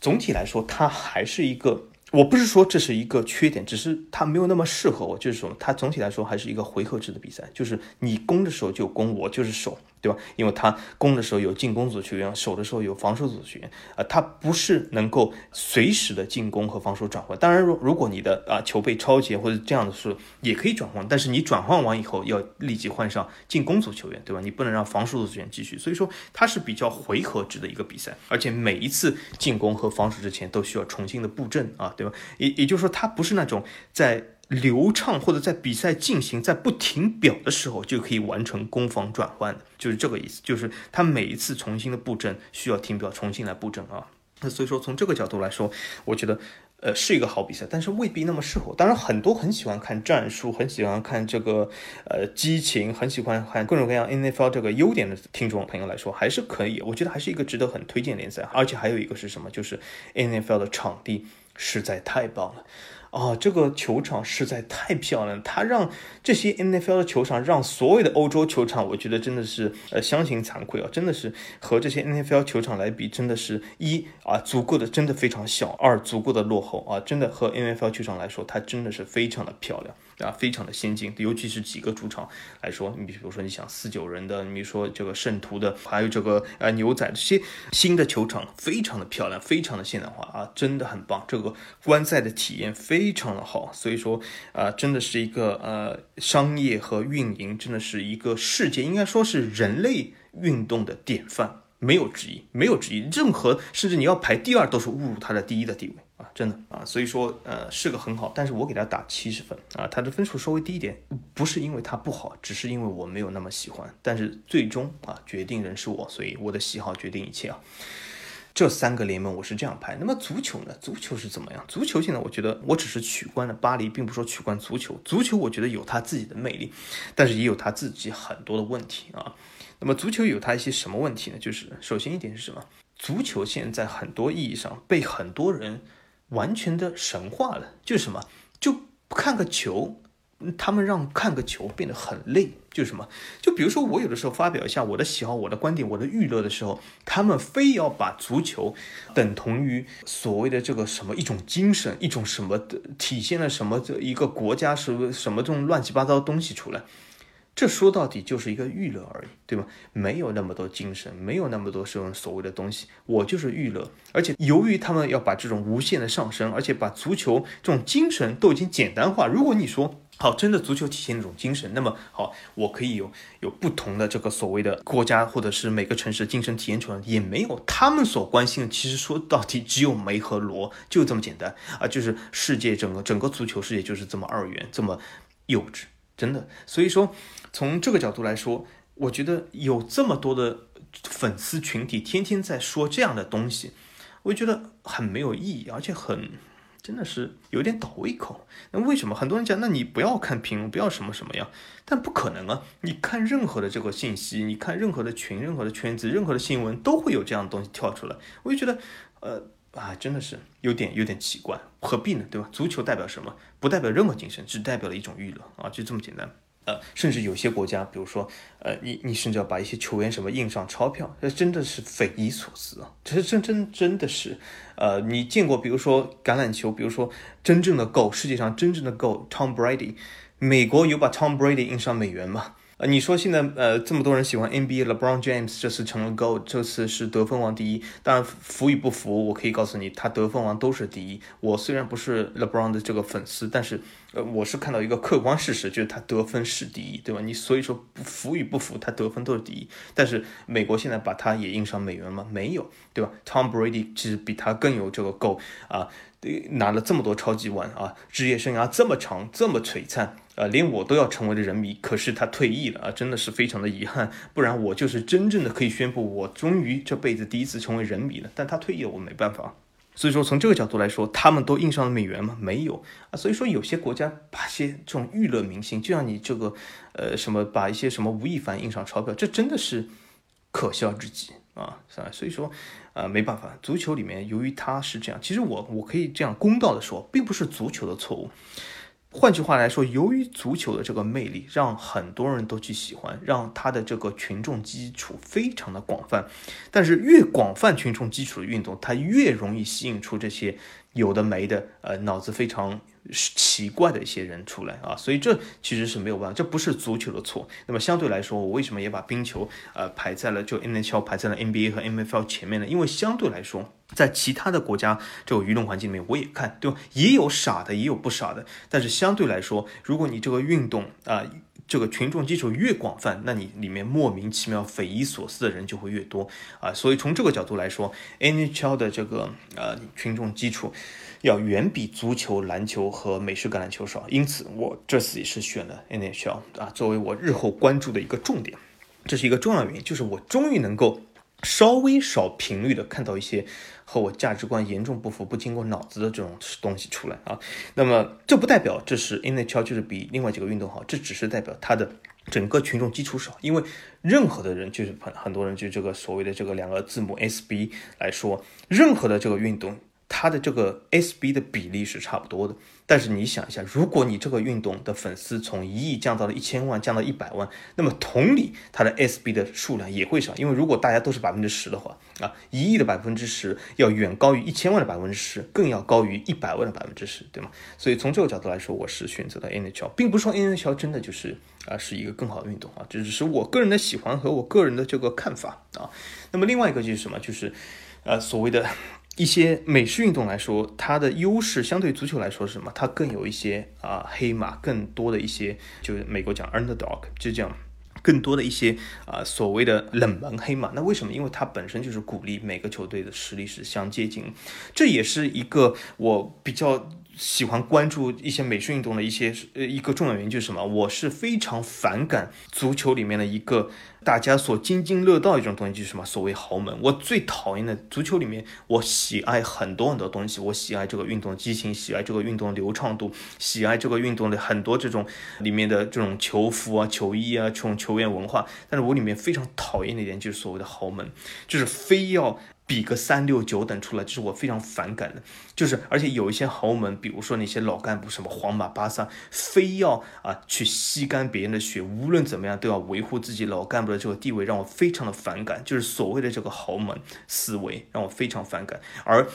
总体来说，它还是一个，我不是说这是一个缺点，只是它没有那么适合我。就是说，它总体来说还是一个回合制的比赛，就是你攻的时候就攻，我就是守。对吧？因为他攻的时候有进攻组球员，守的时候有防守组球员，啊，他不是能够随时的进攻和防守转换。当然，如如果你的啊球被超前或者这样的时候也可以转换，但是你转换完以后要立即换上进攻组球员，对吧？你不能让防守组球员继续。所以说它是比较回合制的一个比赛，而且每一次进攻和防守之前都需要重新的布阵啊，对吧？也也就是说，它不是那种在。流畅或者在比赛进行在不停表的时候就可以完成攻防转换的，就是这个意思。就是他每一次重新的布阵需要停表重新来布阵啊。那所以说从这个角度来说，我觉得呃是一个好比赛，但是未必那么适合。当然很多很喜欢看战术，很喜欢看这个呃激情，很喜欢看各种各样 NFL 这个优点的听众朋友来说，还是可以。我觉得还是一个值得很推荐联赛。而且还有一个是什么？就是 NFL 的场地实在太棒了。啊，这个球场实在太漂亮，它让这些 NFL 的球场让所有的欧洲球场，我觉得真的是呃，相形惭愧啊，真的是和这些 NFL 球场来比，真的是一啊，足够的真的非常小；二足够的落后啊，真的和 NFL 球场来说，它真的是非常的漂亮。啊，非常的先进，尤其是几个主场来说，你比如说你想四九人的，你比如说这个圣徒的，还有这个呃牛仔这些新的球场，非常的漂亮，非常的现代化啊，真的很棒，这个观赛的体验非常的好，所以说啊，真的是一个呃商业和运营，真的是一个世界，应该说是人类运动的典范，没有之一，没有之一，任何甚至你要排第二都是侮辱它的第一的地位。真的啊，所以说呃是个很好，但是我给他打七十分啊，他的分数稍微低一点，不是因为他不好，只是因为我没有那么喜欢。但是最终啊，决定人是我，所以我的喜好决定一切啊。这三个联盟我是这样排。那么足球呢？足球是怎么样？足球现在我觉得我只是取关了巴黎，并不说取关足球。足球我觉得有它自己的魅力，但是也有它自己很多的问题啊。那么足球有它一些什么问题呢？就是首先一点是什么？足球现在很多意义上被很多人。完全的神化了，就是什么？就看个球，他们让看个球变得很累，就是什么？就比如说我有的时候发表一下我的喜好、我的观点、我的娱乐的时候，他们非要把足球等同于所谓的这个什么一种精神、一种什么的体现了什么这一个国家是什么这种乱七八糟的东西出来。这说到底就是一个娱乐而已，对吧？没有那么多精神，没有那么多这种所谓的东西，我就是娱乐。而且由于他们要把这种无限的上升，而且把足球这种精神都已经简单化。如果你说好，真的足球体现那种精神，那么好，我可以有有不同的这个所谓的国家或者是每个城市精神体验出来，也没有他们所关心的。其实说到底，只有梅和罗，就这么简单啊！就是世界整个整个足球世界就是这么二元，这么幼稚。真的，所以说从这个角度来说，我觉得有这么多的粉丝群体天天在说这样的东西，我觉得很没有意义，而且很真的是有点倒胃口。那为什么很多人讲，那你不要看评论，不要什么什么呀？但不可能啊！你看任何的这个信息，你看任何的群、任何的圈子、任何的新闻，都会有这样的东西跳出来。我就觉得，呃。啊，真的是有点有点奇怪，何必呢？对吧？足球代表什么？不代表任何精神，只代表了一种娱乐啊，就这么简单。呃，甚至有些国家，比如说，呃，你你甚至要把一些球员什么印上钞票，这真的是匪夷所思啊！这是真真真的是，呃，你见过，比如说橄榄球，比如说真正的 GO，世界上真正的 GO，Tom Brady，美国有把 Tom Brady 印上美元吗？你说现在呃这么多人喜欢 NBA，LeBron James 这次成了 GO，这次是得分王第一。当然服与不服，我可以告诉你，他得分王都是第一。我虽然不是 LeBron 的这个粉丝，但是呃我是看到一个客观事实，就是他得分是第一，对吧？你所以说不服与不服，他得分都是第一。但是美国现在把他也印上美元吗？没有，对吧？Tom Brady 其实比他更有这个 GOAT 啊，拿了这么多超级碗啊，职业生涯这么长，这么璀璨。呃，连我都要成为了人迷，可是他退役了啊，真的是非常的遗憾，不然我就是真正的可以宣布，我终于这辈子第一次成为人迷了。但他退役了，我没办法。所以说，从这个角度来说，他们都印上了美元吗？没有啊。所以说，有些国家把些这种娱乐明星，就像你这个，呃，什么把一些什么吴亦凡印上钞票，这真的是可笑至极啊，是吧？所以说，呃，没办法，足球里面由于他是这样，其实我我可以这样公道的说，并不是足球的错误。换句话来说，由于足球的这个魅力，让很多人都去喜欢，让他的这个群众基础非常的广泛。但是越广泛群众基础的运动，它越容易吸引出这些有的没的，呃，脑子非常。是奇怪的一些人出来啊，所以这其实是没有办法，这不是足球的错。那么相对来说，我为什么也把冰球呃排在了就 NHL 排在了 NBA 和 NFL 前面呢？因为相对来说，在其他的国家这个舆论环境里面，我也看对吧？也有傻的，也有不傻的。但是相对来说，如果你这个运动啊，这个群众基础越广泛，那你里面莫名其妙、匪夷所思的人就会越多啊。所以从这个角度来说，NHL 的这个呃群众基础。要远比足球、篮球和美式橄榄球少，因此我这次也是选了 NHL 啊，作为我日后关注的一个重点。这是一个重要原因，就是我终于能够稍微少频率的看到一些和我价值观严重不符、不经过脑子的这种东西出来啊。那么这不代表这是 NHL 就是比另外几个运动好，这只是代表它的整个群众基础少。因为任何的人就是很很多人就这个所谓的这个两个字母 SB 来说，任何的这个运动。它的这个 SB 的比例是差不多的，但是你想一下，如果你这个运动的粉丝从一亿降到了一千万，降到一百万，那么同理，它的 SB 的数量也会少，因为如果大家都是百分之十的话，啊，一亿的百分之十要远高于一千万的百分之十，更要高于一百万的百分之十，对吗？所以从这个角度来说，我是选择了 NHL，并不是说 NHL 真的就是啊是一个更好的运动啊，这只是我个人的喜欢和我个人的这个看法啊。那么另外一个就是什么？就是呃所谓的。一些美式运动来说，它的优势相对足球来说是什么？它更有一些啊黑马，更多的一些，就是美国讲 underdog，就讲，更多的一些啊所谓的冷门黑马。那为什么？因为它本身就是鼓励每个球队的实力是相接近，这也是一个我比较。喜欢关注一些美术运动的一些呃一个重要原因就是什么？我是非常反感足球里面的一个大家所津津乐道一种东西，就是什么？所谓豪门。我最讨厌的足球里面，我喜爱很多很多东西，我喜爱这个运动激情，喜爱这个运动流畅度，喜爱这个运动的很多这种里面的这种球服啊、球衣啊、这种球员文化。但是我里面非常讨厌的一点就是所谓的豪门，就是非要。比个三六九等出来，就是我非常反感的。就是，而且有一些豪门，比如说那些老干部，什么皇马、巴萨，非要啊去吸干别人的血，无论怎么样都要维护自己老干部的这个地位，让我非常的反感。就是所谓的这个豪门思维，让我非常反感。而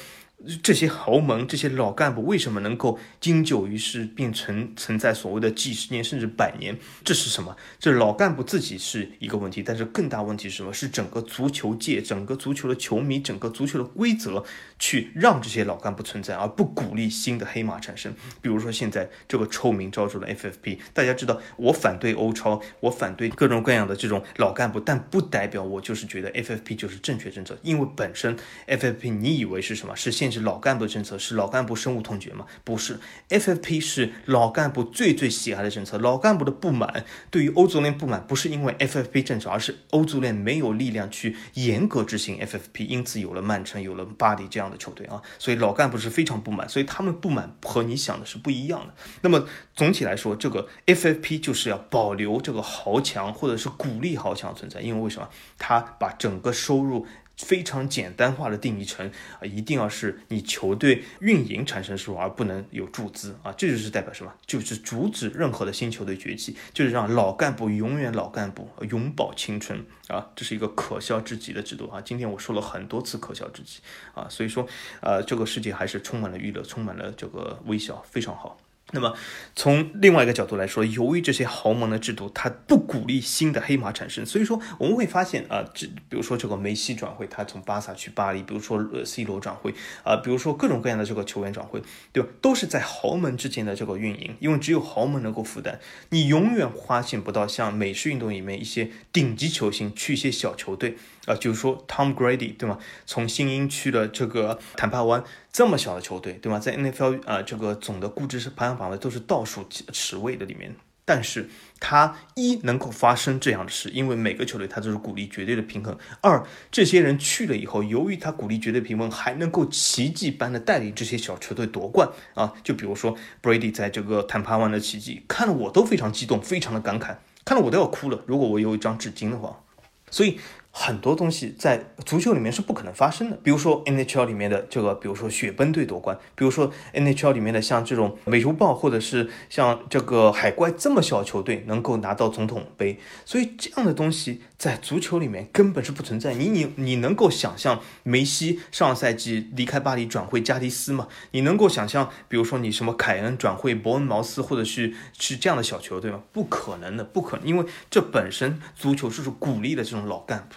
这些豪门、这些老干部为什么能够经久于世，并存存在所谓的几十年甚至百年？这是什么？这老干部自己是一个问题，但是更大问题是什么？是整个足球界、整个足球的球迷、整个足球的规则去让这些老干部存在，而不鼓励新的黑马产生。比如说现在这个臭名昭著的 FFP，大家知道我反对欧超，我反对各种各样的这种老干部，但不代表我就是觉得 FFP 就是正确政策，因为本身 FFP 你以为是什么？是限制老干部政策，是老干部深恶痛绝吗？不是，FFP 是老干部最最喜爱的政策。老干部的不满，对于欧足联不满，不是因为 FFP 政策，而是欧足联没有力量去严格执行 FFP，因此有了曼城，有了巴黎这样的球队啊。所以老干部是非常不满，所以他们不满和你想的是不一样的。那么总体来说，这个 FFP 就是要保留这个豪强，或者是鼓励豪强存在，因为为什么？他把整个收入。非常简单化的定义成啊，一定要是你球队运营产生收入，而不能有注资啊，这就是代表什么？就是阻止任何的新球队崛起，就是让老干部永远老干部，永葆青春啊，这是一个可笑至极的制度啊！今天我说了很多次可笑至极啊，所以说呃，这个世界还是充满了娱乐，充满了这个微笑，非常好。那么，从另外一个角度来说，由于这些豪门的制度，它不鼓励新的黑马产生，所以说我们会发现啊，这比如说这个梅西转会，他从巴萨去巴黎，比如说呃 C 罗转会啊，比如说各种各样的这个球员转会，对吧？都是在豪门之间的这个运营，因为只有豪门能够负担，你永远发现不到像美式运动里面一些顶级球星去一些小球队。啊，就是说 Tom Grady 对吗？从新英去了这个坦帕湾，这么小的球队对吗？在 NFL 啊这个总的估值是排行榜的都是倒数十位的里面，但是他一能够发生这样的事，因为每个球队他都是鼓励绝对的平衡；二这些人去了以后，由于他鼓励绝对平衡，还能够奇迹般的带领这些小球队夺冠啊！就比如说 Brady 在这个坦帕湾的奇迹，看了我都非常激动，非常的感慨，看了我都要哭了。如果我有一张纸巾的话，所以。很多东西在足球里面是不可能发生的，比如说 NHL 里面的这个，比如说雪崩队夺冠，比如说 NHL 里面的像这种美洲豹或者是像这个海怪这么小球队能够拿到总统杯，所以这样的东西在足球里面根本是不存在。你你你能够想象梅西上赛季离开巴黎转会加迪斯吗？你能够想象，比如说你什么凯恩转会伯恩茅斯或者是是这样的小球队吗？不可能的，不可能，因为这本身足球就是鼓励的这种老干部。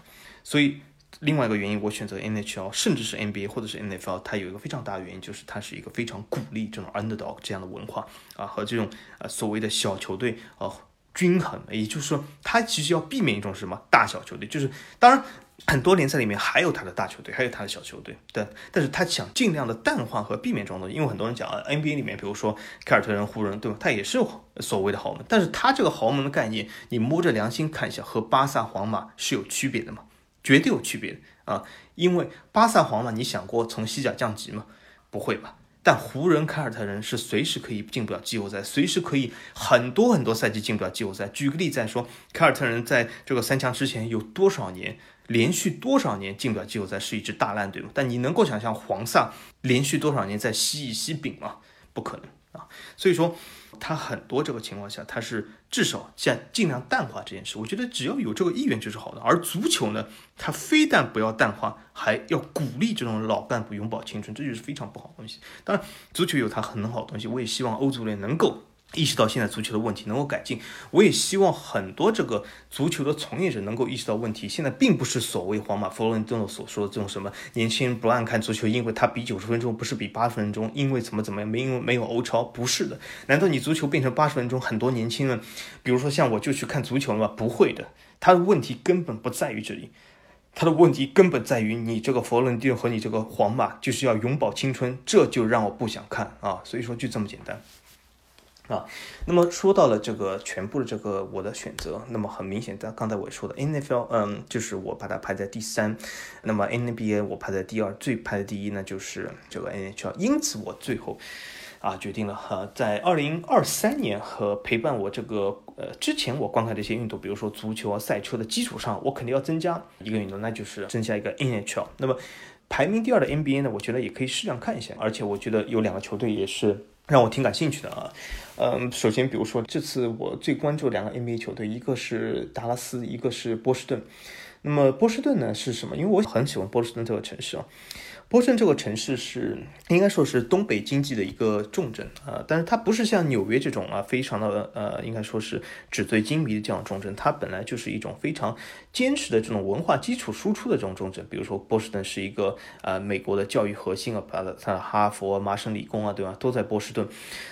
所以，另外一个原因，我选择 NHL，甚至是 NBA 或者是 NFL，它有一个非常大的原因，就是它是一个非常鼓励这种 underdog 这样的文化啊，和这种呃所谓的小球队啊均衡。也就是说，它其实要避免一种什么大小球队，就是当然很多联赛里面还有它的大球队，还有它的小球队，对，但是他想尽量的淡化和避免这种东西，因为很多人讲啊，NBA 里面，比如说凯尔特人、湖人，对吧？它也是所谓的豪门，但是它这个豪门的概念，你摸着良心看一下，和巴萨、皇马是有区别的嘛？绝对有区别啊！因为巴萨、皇马，你想过从西甲降级吗？不会吧？但湖人、凯尔特人是随时可以进不了季后赛，随时可以很多很多赛季进不了季后赛。举个例子说，凯尔特人在这个三强之前有多少年连续多少年进不了季后赛，是一支大烂队吗？但你能够想象黄萨连续多少年在西乙西丙吗？不可能啊！所以说。他很多这个情况下，他是至少尽尽量淡化这件事。我觉得只要有这个意愿就是好的。而足球呢，他非但不要淡化，还要鼓励这种老干部永葆青春，这就是非常不好的东西。当然，足球有它很好的东西，我也希望欧足联能够。意识到现在足球的问题能够改进，我也希望很多这个足球的从业者能够意识到问题。现在并不是所谓皇马、弗洛伦蒂诺所说的这种什么年轻人不爱看足球，因为他比九十分钟不是比八十分钟，因为怎么怎么样，没因为没有欧超，不是的。难道你足球变成八十分钟，很多年轻人，比如说像我就去看足球了吗？不会的，他的问题根本不在于这里，他的问题根本在于你这个佛罗伦蒂诺和你这个皇马就是要永葆青春，这就让我不想看啊。所以说就这么简单。啊，那么说到了这个全部的这个我的选择，那么很明显，在刚才我说的 NFL，嗯，就是我把它排在第三，那么 NBA 我排在第二，最排在第一呢就是这个 NHL，因此我最后啊决定了哈，在二零二三年和陪伴我这个呃之前我观看这些运动，比如说足球啊赛车的基础上，我肯定要增加一个运动，那就是增加一个 NHL。那么排名第二的 NBA 呢，我觉得也可以适量看一下，而且我觉得有两个球队也是。让我挺感兴趣的啊，嗯，首先比如说这次我最关注两个 NBA 球队，一个是达拉斯，一个是波士顿。那么波士顿呢是什么？因为我很喜欢波士顿这个城市啊。波士顿这个城市是应该说是东北经济的一个重镇啊，但是它不是像纽约这种啊，非常的呃，应该说是纸醉金迷的这样重镇，它本来就是一种非常坚实的这种文化基础输出的这种重镇。比如说波士顿是一个呃美国的教育核心啊，它的它的哈佛、麻省理工啊，对吧，都在波士顿。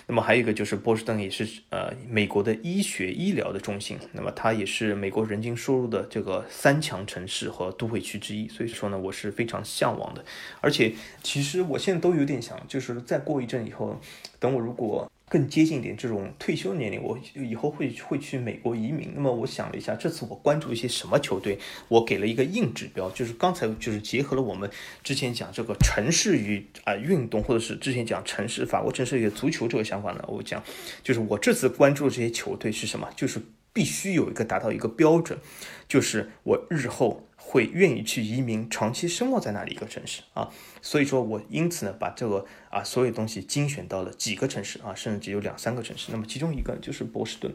那么还有一个就是波士顿也是呃美国的医学医疗的中心，那么它也是美国人均收入的这个三强城市和都会区之一。所以说呢，我是非常向往的，而且，其实我现在都有点想，就是再过一阵以后，等我如果更接近点这种退休年龄，我以后会会去美国移民。那么我想了一下，这次我关注一些什么球队，我给了一个硬指标，就是刚才就是结合了我们之前讲这个城市与啊运动，或者是之前讲城市法国城市与足球这个想法呢，我讲就是我这次关注这些球队是什么，就是必须有一个达到一个标准，就是我日后。会愿意去移民，长期生活在那里一个城市啊，所以说我因此呢，把这个啊所有东西精选到了几个城市啊，甚至只有两三个城市。那么其中一个就是波士顿，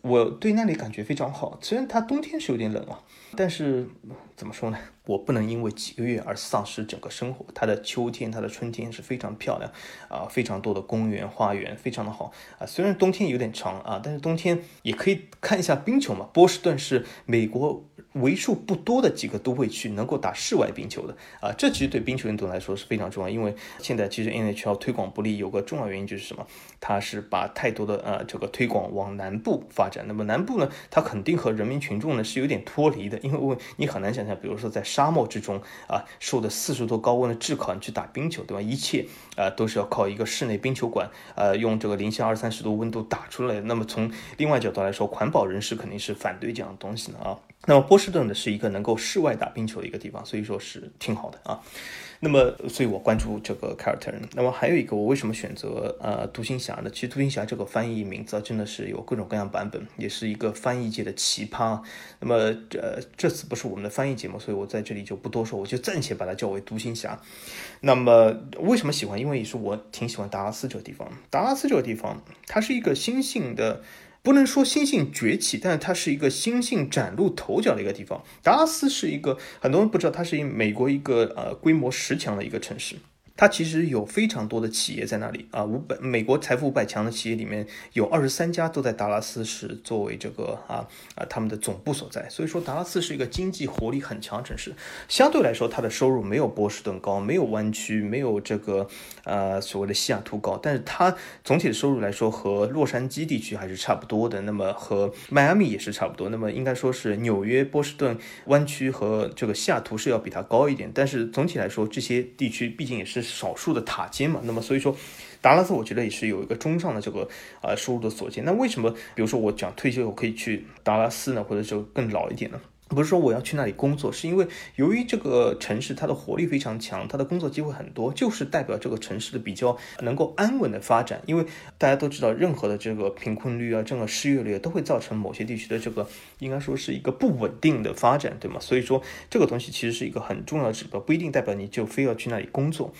我对那里感觉非常好。虽然它冬天是有点冷啊，但是怎么说呢？我不能因为几个月而丧失整个生活。它的秋天、它的春天是非常漂亮啊，非常多的公园、花园，非常的好啊。虽然冬天有点长啊，但是冬天也可以看一下冰球嘛。波士顿是美国。为数不多的几个都会区能够打室外冰球的啊，这其实对冰球运动来说是非常重要。因为现在其实 NHL 推广不利，有个重要原因就是什么？它是把太多的呃这个推广往南部发展。那么南部呢，它肯定和人民群众呢是有点脱离的，因为你很难想象，比如说在沙漠之中啊，受的四十度高温的炙烤，你去打冰球，对吧？一切啊都是要靠一个室内冰球馆，呃，用这个零下二三十度温度打出来。那么从另外角度来说，环保人士肯定是反对这样的东西的啊。那么波士顿呢是一个能够室外打冰球的一个地方，所以说是挺好的啊。那么，所以我关注这个凯尔特人。那么还有一个，我为什么选择呃独行侠呢？其实独行侠这个翻译名字真的是有各种各样版本，也是一个翻译界的奇葩。那么呃这次不是我们的翻译节目，所以我在这里就不多说，我就暂且把它叫为独行侠。那么为什么喜欢？因为也是我挺喜欢达拉斯这个地方。达拉斯这个地方，它是一个新兴的。不能说新兴崛起，但是它是一个新兴崭露头角的一个地方。达拉斯是一个很多人不知道，它是一美国一个呃规模十强的一个城市。它其实有非常多的企业在那里啊，五百美国财富五百强的企业里面有二十三家都在达拉斯是作为这个啊啊他们的总部所在，所以说达拉斯是一个经济活力很强城市。相对来说，它的收入没有波士顿高，没有湾区，没有这个呃所谓的西雅图高，但是它总体的收入来说和洛杉矶地区还是差不多的，那么和迈阿密也是差不多，那么应该说是纽约、波士顿湾区和这个西雅图是要比它高一点，但是总体来说这些地区毕竟也是。少数的塔尖嘛，那么所以说，达拉斯我觉得也是有一个中上的这个呃收入的所见。那为什么比如说我讲退休后可以去达拉斯呢，或者就更老一点呢？不是说我要去那里工作，是因为由于这个城市它的活力非常强，它的工作机会很多，就是代表这个城市的比较能够安稳的发展。因为大家都知道，任何的这个贫困率啊，这个失业率都会造成某些地区的这个应该说是一个不稳定的发展，对吗？所以说这个东西其实是一个很重要的指标，不一定代表你就非要去那里工作。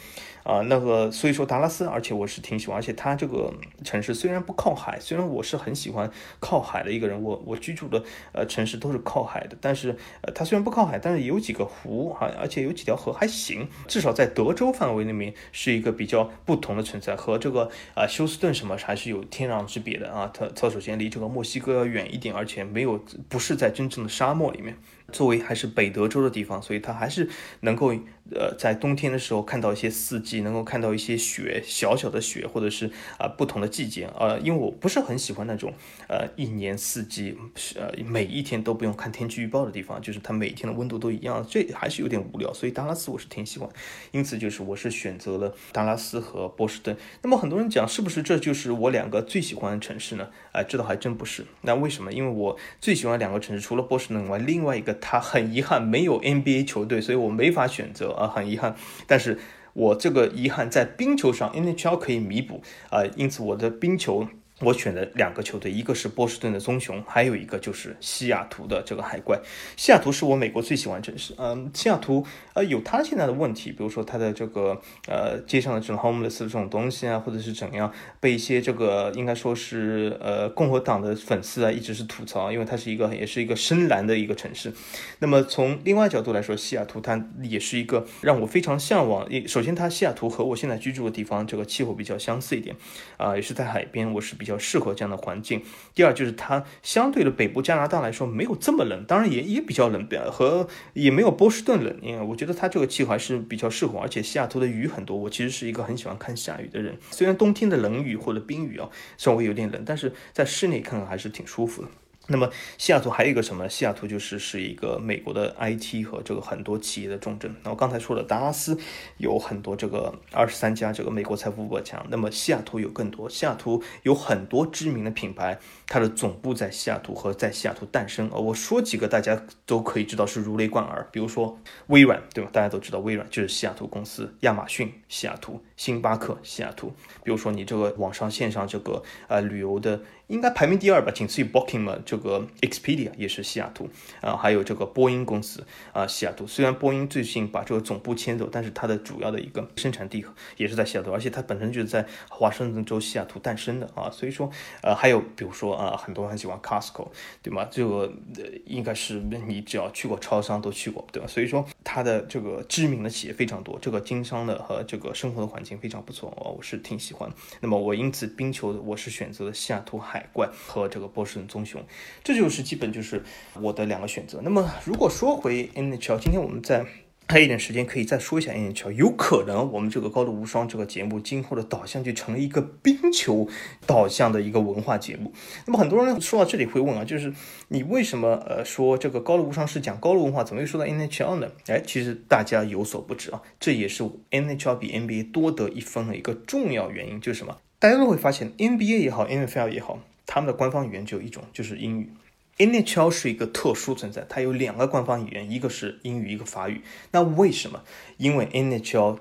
啊，那个，所以说达拉斯，而且我是挺喜欢，而且它这个城市虽然不靠海，虽然我是很喜欢靠海的一个人，我我居住的呃城市都是靠海的，但是呃它虽然不靠海，但是有几个湖哈，而且有几条河还行，至少在德州范围里面是一个比较不同的存在，和这个啊休斯顿什么还是有天壤之别的啊，它它首先离这个墨西哥要远一点，而且没有不是在真正的沙漠里面。作为还是北德州的地方，所以它还是能够呃在冬天的时候看到一些四季，能够看到一些雪，小小的雪，或者是啊不同的季节呃，因为我不是很喜欢那种呃一年四季呃每一天都不用看天气预报的地方，就是它每天的温度都一样，这还是有点无聊。所以达拉斯我是挺喜欢，因此就是我是选择了达拉斯和波士顿。那么很多人讲是不是这就是我两个最喜欢的城市呢？哎，这倒还真不是。那为什么？因为我最喜欢两个城市，除了波士顿外，另外一个。他很遗憾没有 NBA 球队，所以我没法选择啊，很遗憾。但是我这个遗憾在冰球上，NHL 可以弥补啊，因此我的冰球。我选的两个球队，一个是波士顿的棕熊，还有一个就是西雅图的这个海怪。西雅图是我美国最喜欢城市。嗯，西雅图呃有它现在的问题，比如说它的这个呃街上的这种 homeless 这种东西啊，或者是怎样，被一些这个应该说是呃共和党的粉丝啊一直是吐槽，因为它是一个也是一个深蓝的一个城市。那么从另外角度来说，西雅图它也是一个让我非常向往。首先，它西雅图和我现在居住的地方这个气候比较相似一点啊，也是在海边，我是比。比较适合这样的环境。第二就是它相对的北部加拿大来说没有这么冷，当然也也比较冷，和也没有波士顿冷。因为我觉得它这个气候还是比较适合，而且西雅图的雨很多。我其实是一个很喜欢看下雨的人，虽然冬天的冷雨或者冰雨啊稍微有点冷，但是在室内看看还是挺舒服的。那么西雅图还有一个什么？西雅图就是是一个美国的 IT 和这个很多企业的重镇。那我刚才说了，达拉斯有很多这个二十三家这个美国财富五百强，那么西雅图有更多。西雅图有很多知名的品牌，它的总部在西雅图和在西雅图诞生。呃，我说几个大家都可以知道是如雷贯耳，比如说微软，对吧？大家都知道微软就是西雅图公司，亚马逊西雅图。星巴克西雅图。比如说你这个网上线上这个呃旅游的。应该排名第二吧，仅次于 Booking 嘛，这个 Expedia 也是西雅图啊，还有这个波音公司啊，西雅图。虽然波音最近把这个总部迁走，但是它的主要的一个生产地也是在西雅图，而且它本身就是在华盛顿州西雅图诞生的啊。所以说，呃，还有比如说啊，很多人很喜欢 Costco，对吗？这个呃应该是你只要去过超商都去过，对吧？所以说它的这个知名的企业非常多，这个经商的和这个生活的环境非常不错哦，我是挺喜欢。那么我因此冰球我是选择了西雅图海。怪和这个波士顿棕熊，这就是基本就是我的两个选择。那么如果说回 NHL，今天我们在还有一点时间，可以再说一下 NHL。有可能我们这个高度无双这个节目今后的导向就成了一个冰球导向的一个文化节目。那么很多人说到这里会问啊，就是你为什么呃说这个高度无双是讲高度文化，怎么又说到 NHL 呢？哎，其实大家有所不知啊，这也是 NHL 比 NBA 多得一分的一个重要原因，就是什么？大家都会发现，NBA 也好，NFL 也好。他们的官方语言只有一种，就是英语。NHL 是一个特殊存在，它有两个官方语言，一个是英语，一个法语。那为什么？因为 NHL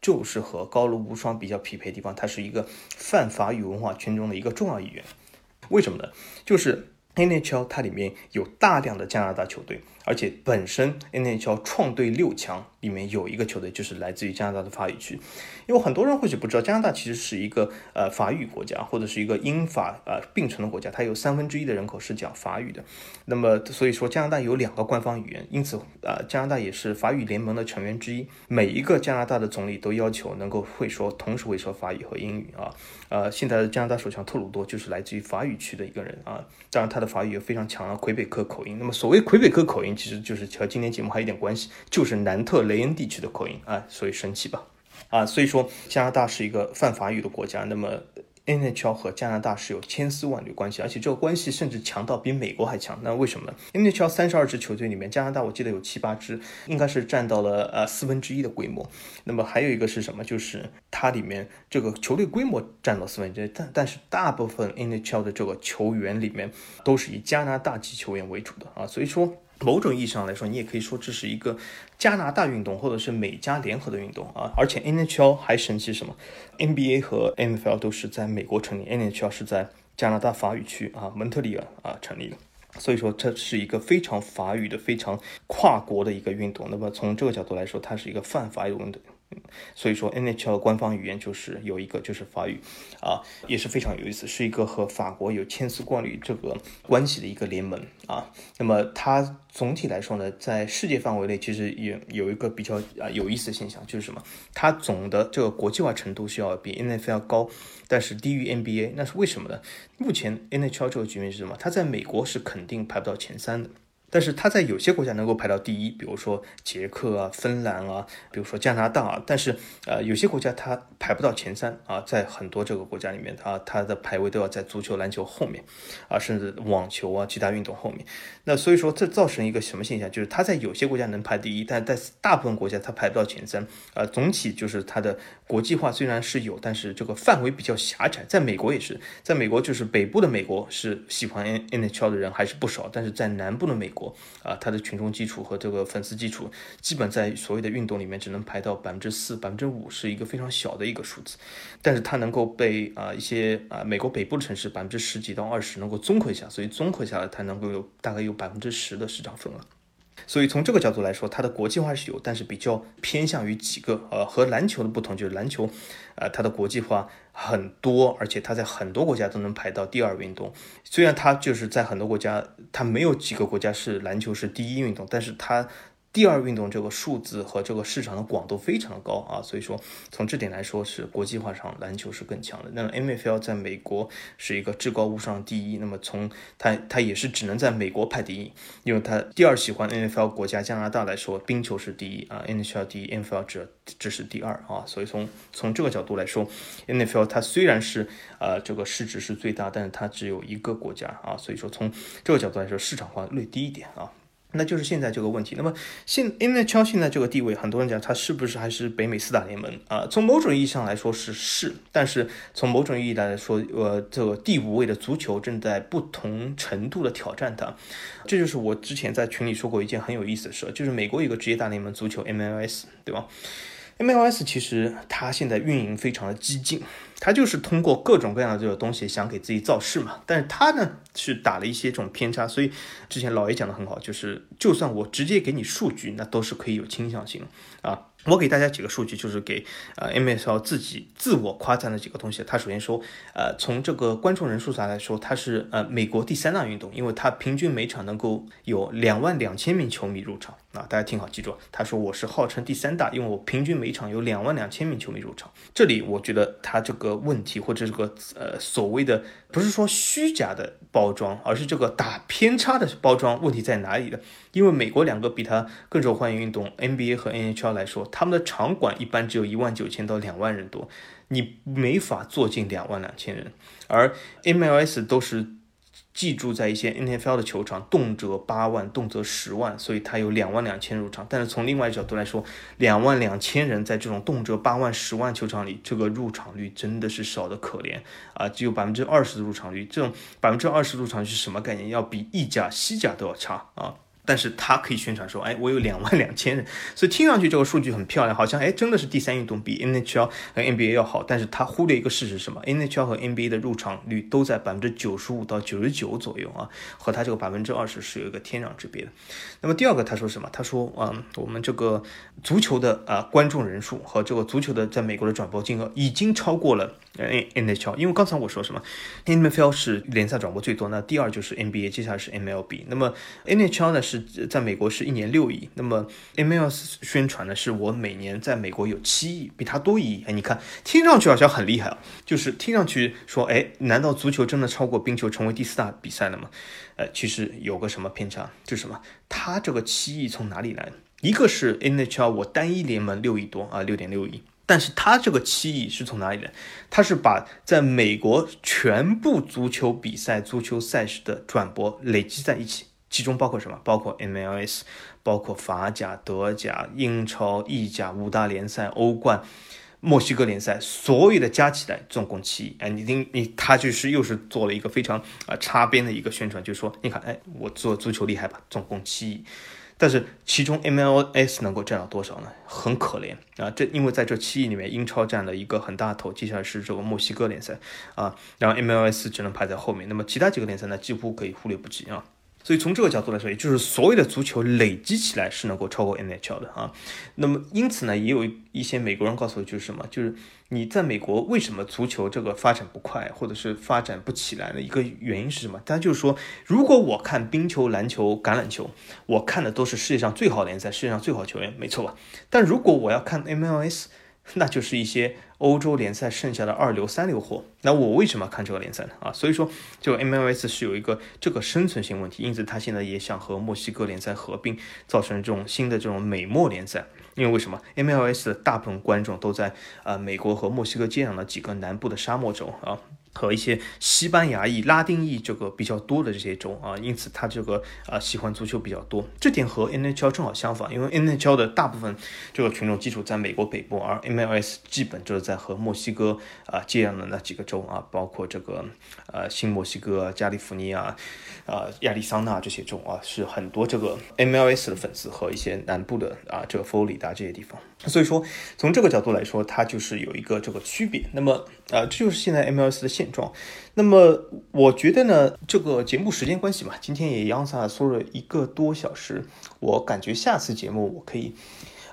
就是和高卢无双比较匹配的地方，它是一个泛法语文化圈中的一个重要语言。为什么呢？就是 NHL 它里面有大量的加拿大球队。而且本身 NHL 创队六强里面有一个球队就是来自于加拿大的法语区，因为很多人或许不知道，加拿大其实是一个呃法语国家，或者是一个英法呃并存的国家，它有三分之一的人口是讲法语的。那么所以说加拿大有两个官方语言，因此呃加拿大也是法语联盟的成员之一。每一个加拿大的总理都要求能够会说，同时会说法语和英语啊。呃，现在的加拿大首相特鲁多就是来自于法语区的一个人啊，当然他的法语也非常强啊魁北克口音。那么所谓魁北克口音。其实就是和今天节目还有一点关系，就是南特雷恩地区的口音啊，所以神奇吧？啊，所以说加拿大是一个泛法语的国家，那么 NHL 和加拿大是有千丝万缕关系，而且这个关系甚至强到比美国还强。那为什么呢？NHL 三十二支球队里面，加拿大我记得有七八支，应该是占到了呃四分之一的规模。那么还有一个是什么？就是它里面这个球队规模占到四分之一，但但是大部分 NHL 的这个球员里面都是以加拿大籍球员为主的啊，所以说。某种意义上来说，你也可以说这是一个加拿大运动，或者是美加联合的运动啊。而且 NHL 还神奇什么？NBA 和 NFL 都是在美国成立，NHL 是在加拿大法语区啊蒙特利尔啊成立的。所以说，这是一个非常法语的、非常跨国的一个运动。那么从这个角度来说，它是一个泛法语运动。所以说，NHL 官方语言就是有一个就是法语，啊，也是非常有意思，是一个和法国有千丝万缕这个关系的一个联盟啊。那么它总体来说呢，在世界范围内其实也有一个比较啊有意思的现象，就是什么？它总的这个国际化程度是要比 NFL 高，但是低于 NBA，那是为什么呢？目前 NHL 这个局面是什么？它在美国是肯定排不到前三的。但是它在有些国家能够排到第一，比如说捷克啊、芬兰啊，比如说加拿大啊。但是呃，有些国家它排不到前三啊，在很多这个国家里面，它它的排位都要在足球、篮球后面啊，甚至网球啊，其他运动后面。那所以说这造成一个什么现象？就是它在有些国家能排第一，但在大部分国家它排不到前三。啊，总体就是它的国际化虽然是有，但是这个范围比较狭窄。在美国也是，在美国就是北部的美国是喜欢 N NHL 的人还是不少，但是在南部的美国。国啊，它的群众基础和这个粉丝基础，基本在所谓的运动里面只能排到百分之四、百分之五，是一个非常小的一个数字。但是它能够被啊一些啊美国北部的城市百分之十几到二十能够综合一下，所以综合下来它能够有大概有百分之十的市场份额。所以从这个角度来说，它的国际化是有，但是比较偏向于几个，呃，和篮球的不同就是篮球，呃，它的国际化很多，而且它在很多国家都能排到第二运动。虽然它就是在很多国家，它没有几个国家是篮球是第一运动，但是它。第二运动这个数字和这个市场的广度非常的高啊，所以说从这点来说是国际化上篮球是更强的。那么 NFL 在美国是一个至高无上的第一，那么从它它也是只能在美国排第一，因为它第二喜欢 NFL 国家加拿大来说，冰球是第一啊，NHL 第一，NFL 只只是第二啊，所以从从这个角度来说，NFL 它虽然是呃这个市值是最大，但是它只有一个国家啊，所以说从这个角度来说，市场化略低一点啊。那就是现在这个问题。那么现 NHL 现在这个地位，很多人讲它是不是还是北美四大联盟啊？从某种意义上来说是是，但是从某种意义来说，呃，这个第五位的足球正在不同程度的挑战它。这就是我之前在群里说过一件很有意思的事，就是美国有个职业大联盟足球 MLS，对吧？MLS 其实它现在运营非常的激进，他就是通过各种各样的这个东西想给自己造势嘛。但是他呢是打了一些这种偏差，所以之前老爷讲的很好，就是就算我直接给你数据，那都是可以有倾向性啊。我给大家几个数据，就是给呃 MSL 自己自我夸赞的几个东西。他首先说，呃，从这个观众人数上来说，它是呃美国第三大运动，因为它平均每场能够有两万两千名球迷入场啊。大家听好记住，他说我是号称第三大，因为我平均每场有两万两千名球迷入场。这里我觉得他这个问题或者这个呃所谓的不是说虚假的包装，而是这个打偏差的包装问题在哪里的？因为美国两个比它更受欢迎运动 NBA 和 NHL 来说。他们的场馆一般只有一万九千到两万人多，你没法坐进两万两千人。而 MLS 都是寄住在一些 NFL 的球场，动辄八万，动辄十万，所以他有两万两千入场。但是从另外一角度来说，两万两千人在这种动辄八万、十万球场里，这个入场率真的是少的可怜啊！只有百分之二十的入场率，这种百分之二十入场率是什么概念？要比意甲、西甲都要差啊！但是他可以宣传说，哎，我有两万两千人，所以听上去这个数据很漂亮，好像哎真的是第三运动比 NHL 和 NBA 要好。但是他忽略一个事实什么？NHL 和 NBA 的入场率都在百分之九十五到九十九左右啊，和他这个百分之二十是有一个天壤之别的。那么第二个他说什么？他说，嗯，我们这个足球的啊观众人数和这个足球的在美国的转播金额已经超过了 NHL，因为刚才我说什么？NFL 是联赛转播最多，那第二就是 NBA，接下来是 MLB，那么 NHL 呢是。在美国是一年六亿，那么 MLS 宣传的是我每年在美国有七亿，比他多一亿。哎，你看，听上去好像很厉害啊，就是听上去说，哎，难道足球真的超过冰球成为第四大比赛了吗？呃，其实有个什么偏差，就是什么，他这个七亿从哪里来？一个是 NHL，我单一联盟六亿多啊，六点六亿，但是他这个七亿是从哪里来？他是把在美国全部足球比赛、足球赛事的转播累积在一起。其中包括什么？包括 MLS，包括法甲、德甲、英超、意甲五大联赛、欧冠、墨西哥联赛，所有的加起来总共七亿。哎，你听，你他就是又是做了一个非常啊擦边的一个宣传，就是说，你看，哎，我做足球厉害吧？总共七亿，但是其中 MLS 能够占到多少呢？很可怜啊！这因为在这七亿里面，英超占了一个很大头，接下来是这个墨西哥联赛啊，然后 MLS 只能排在后面。那么其他几个联赛呢，几乎可以忽略不计啊。所以从这个角度来说，也就是所有的足球累积起来是能够超过 NHL 的啊。那么因此呢，也有一些美国人告诉我，就是什么，就是你在美国为什么足球这个发展不快，或者是发展不起来的一个原因是什么？他就是说，如果我看冰球、篮球、橄榄球，我看的都是世界上最好联赛、世界上最好球员，没错吧？但如果我要看 MLS，那就是一些。欧洲联赛剩下的二流、三流货，那我为什么要看这个联赛呢？啊，所以说，就 MLS 是有一个这个生存性问题，因此他现在也想和墨西哥联赛合并，造成这种新的这种美墨联赛。因为为什么 MLS 的大部分观众都在呃美国和墨西哥接壤的几个南部的沙漠州啊？和一些西班牙裔、拉丁裔这个比较多的这些州啊，因此他这个啊喜欢足球比较多。这点和 NHL 正好相反，因为 NHL 的大部分这个群众基础在美国北部，而 MLS 基本就是在和墨西哥啊接壤的那几个州啊，包括这个呃新墨西哥、加利福尼亚、啊亚利桑那这些州啊，是很多这个 MLS 的粉丝和一些南部的啊这个佛罗里达这些地方。所以说，从这个角度来说，它就是有一个这个区别。那么，呃，这就是现在 MLS 的现状。那么，我觉得呢，这个节目时间关系嘛，今天也央萨说了一个多小时，我感觉下次节目我可以。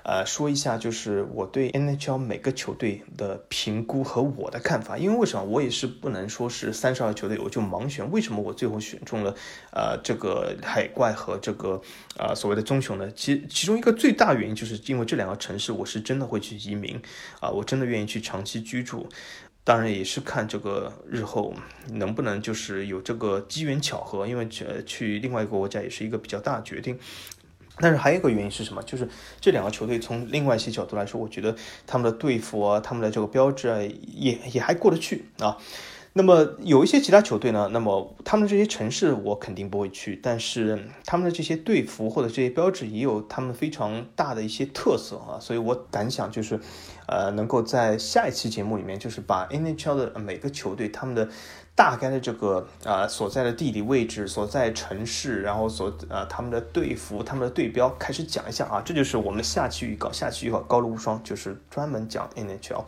呃，说一下就是我对 NHL 每个球队的评估和我的看法，因为为什么我也是不能说是三十二球队我就盲选，为什么我最后选中了呃这个海怪和这个呃所谓的棕熊呢？其其中一个最大原因就是因为这两个城市我是真的会去移民啊，我真的愿意去长期居住，当然也是看这个日后能不能就是有这个机缘巧合，因为去去另外一个国家也是一个比较大的决定。但是还有一个原因是什么？就是这两个球队从另外一些角度来说，我觉得他们的队服啊，他们的这个标志啊，也也还过得去啊。那么有一些其他球队呢，那么他们这些城市我肯定不会去，但是他们的这些队服或者这些标志也有他们非常大的一些特色啊，所以我胆想就是，呃，能够在下一期节目里面，就是把 NHL 的每个球队他们的大概的这个啊所在的地理位置、所在城市，然后所呃他们的队服、他们的队标开始讲一下啊，这就是我们下期预告，下期预告高露无双就是专门讲 NHL。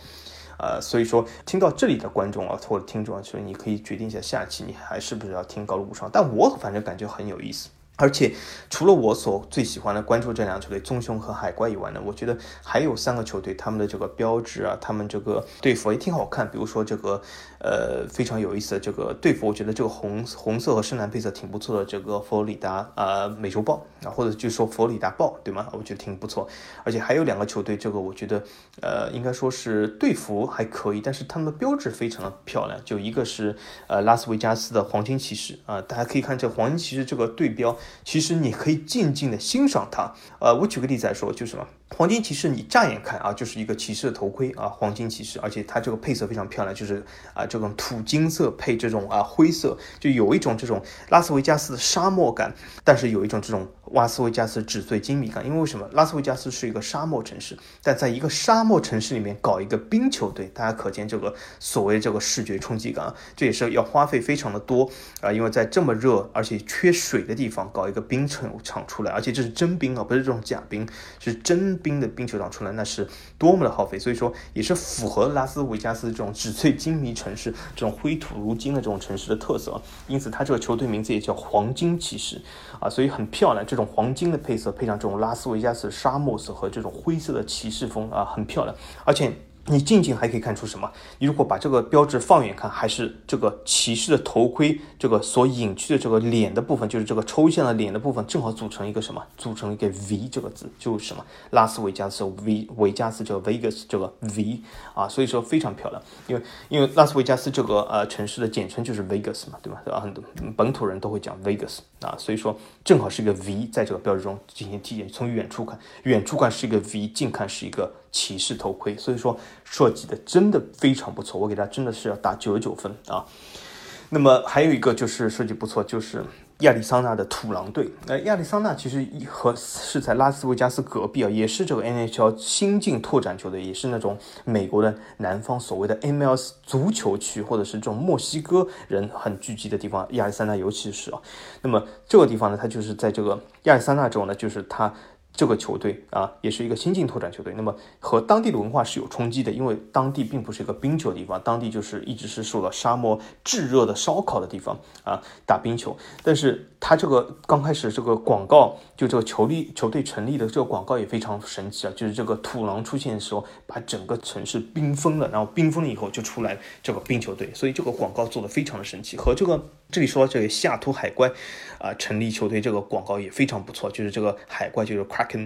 呃，所以说听到这里的观众啊，或者听众啊，其实你可以决定一下下期你还是不是要听高露无双，但我反正感觉很有意思。而且除了我所最喜欢的关注这两个球队棕熊和海怪以外呢，我觉得还有三个球队，他们的这个标志啊，他们这个队服也挺好看。比如说这个呃非常有意思的这个队服，我觉得这个红红色和深蓝配色挺不错的。这个佛罗里达啊美洲豹啊，或者就说佛罗里达豹对吗？我觉得挺不错。而且还有两个球队，这个我觉得呃应该说是队服还可以，但是他们的标志非常的漂亮。就一个是呃拉斯维加斯的黄金骑士啊，大家可以看这黄金骑士这个队标。其实你可以静静的欣赏它。呃，我举个例子来说，就是什么？黄金骑士，你乍眼看啊，就是一个骑士的头盔啊，黄金骑士，而且它这个配色非常漂亮，就是啊这种土金色配这种啊灰色，就有一种这种拉斯维加斯的沙漠感，但是有一种这种拉斯维加斯纸醉金迷感。因为为什么？拉斯维加斯是一个沙漠城市，但在一个沙漠城市里面搞一个冰球队，大家可见这个所谓这个视觉冲击感啊，这也是要花费非常的多啊，因为在这么热而且缺水的地方搞一个冰球场出来，而且这是真冰啊，不是这种假冰，是真。冰的冰球场出来，那是多么的耗费，所以说也是符合拉斯维加斯这种纸醉金迷城市、这种灰土如金的这种城市的特色，因此它这个球队名字也叫黄金骑士啊，所以很漂亮，这种黄金的配色配上这种拉斯维加斯沙漠色和这种灰色的骑士风啊，很漂亮，而且。你近近还可以看出什么？你如果把这个标志放远看，还是这个骑士的头盔，这个所隐去的这个脸的部分，就是这个抽象的脸的部分，正好组成一个什么？组成一个 V 这个字，就是什么？拉斯维加斯 V，维加斯这个 Vegas 这个 V 啊，所以说非常漂亮。因为因为拉斯维加斯这个呃城市的简称就是 Vegas 嘛，对吧？对吧？很多本土人都会讲 Vegas 啊，所以说正好是一个 V 在这个标志中进行体现。从远处看，远处看是一个 V，近看是一个。骑士头盔，所以说设计的真的非常不错，我给他真的是要打九十九分啊。那么还有一个就是设计不错，就是亚利桑那的土狼队。那亚利桑那其实和是在拉斯维加斯隔壁啊，也是这个 NHL 新晋拓展球队，也是那种美国的南方所谓的 MLS 足球区，或者是这种墨西哥人很聚集的地方。亚利桑那尤其是啊，那么这个地方呢，它就是在这个亚利桑那州呢，就是它。这个球队啊，也是一个新晋拓展球队。那么和当地的文化是有冲击的，因为当地并不是一个冰球的地方，当地就是一直是受到沙漠炙热的烧烤的地方啊，打冰球。但是它这个刚开始这个广告，就这个球力球队成立的这个广告也非常神奇啊，就是这个土狼出现的时候，把整个城市冰封了，然后冰封了以后就出来这个冰球队，所以这个广告做的非常的神奇，和这个。这里说这个西雅图海怪，啊，成立球队这个广告也非常不错，就是这个海怪就是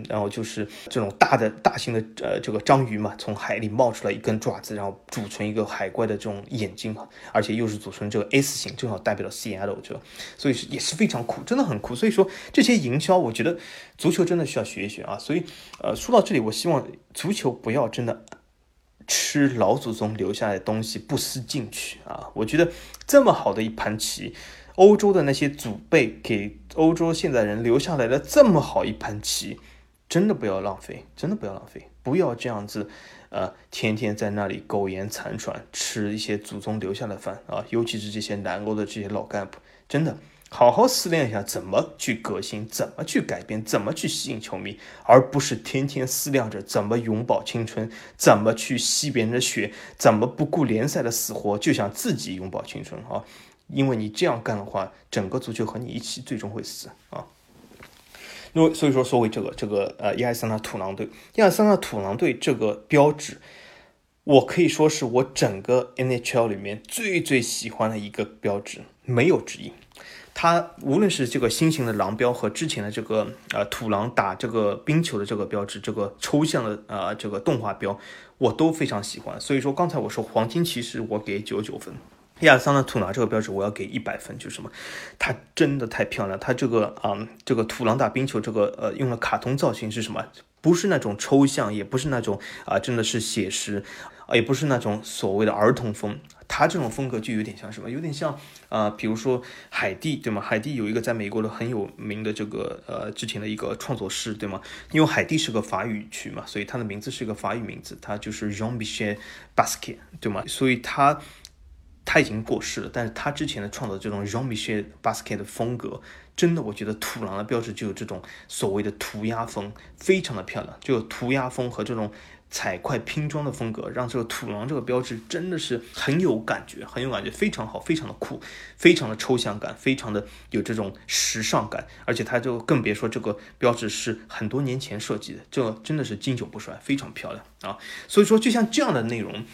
然后就是这种大的大型的呃这个章鱼嘛，从海里冒出来一根爪子，然后组成一个海怪的这种眼睛，而且又是组成这个 S 型，正好代表了 Seattle，这所以是也是非常酷，真的很酷。所以说这些营销，我觉得足球真的需要学一学啊。所以呃说到这里，我希望足球不要真的。吃老祖宗留下来的东西不思进取啊！我觉得这么好的一盘棋，欧洲的那些祖辈给欧洲现代人留下来的这么好一盘棋，真的不要浪费，真的不要浪费，不要这样子，呃，天天在那里苟延残喘，吃一些祖宗留下的饭啊！尤其是这些南欧的这些老干部，真的。好好思量一下，怎么去革新，怎么去改变，怎么去吸引球迷，而不是天天思量着怎么永葆青春，怎么去吸别人的血，怎么不顾联赛的死活，就想自己永葆青春啊！因为你这样干的话，整个足球和你一起最终会死啊！那所以说，所谓这个这个呃亚历山大土狼队，亚历山大土狼队这个标志，我可以说是我整个 NHL 里面最最喜欢的一个标志，没有之一。它无论是这个新型的狼标和之前的这个呃土狼打这个冰球的这个标志，这个抽象的呃这个动画标，我都非常喜欢。所以说刚才我说黄金骑士我给九九分，亚桑的土狼这个标志我要给一百分，就是什么？它真的太漂亮。它这个啊这个土狼打冰球这个呃用了卡通造型是什么？不是那种抽象，也不是那种啊真的是写实啊。也不是那种所谓的儿童风，他这种风格就有点像什么？有点像啊，比如说海蒂，对吗？海蒂有一个在美国的很有名的这个呃之前的一个创作师，对吗？因为海蒂是个法语区嘛，所以他的名字是一个法语名字，他就是 Jean-Michel Basquiat，对吗？所以他他已经过世了，但是他之前的创造这种 Jean-Michel Basquiat 的风格，真的我觉得土狼的标志就有这种所谓的涂鸦风，非常的漂亮，就有涂鸦风和这种。彩块拼装的风格，让这个土狼这个标志真的是很有感觉，很有感觉，非常好，非常的酷，非常的抽象感，非常的有这种时尚感，而且它就更别说这个标志是很多年前设计的，这真的是经久不衰，非常漂亮啊！所以说，就像这样的内容。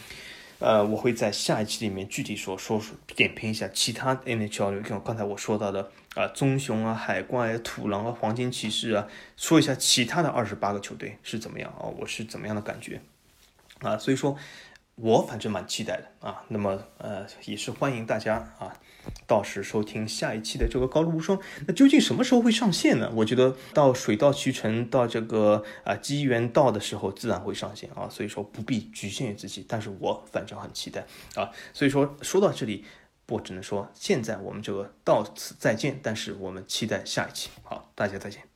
呃，我会在下一期里面具体说说点评一下其他 NHL，像刚才我说到的啊，棕熊啊、海怪啊、土狼啊、黄金骑士啊，说一下其他的二十八个球队是怎么样啊，我是怎么样的感觉啊，所以说。我反正蛮期待的啊，那么呃也是欢迎大家啊，到时收听下一期的这个高露无双。那究竟什么时候会上线呢？我觉得到水到渠成，到这个啊机缘到的时候，自然会上线啊。所以说不必局限于自己，但是我反正很期待啊。所以说说到这里，我只能说现在我们这个到此再见，但是我们期待下一期。好，大家再见。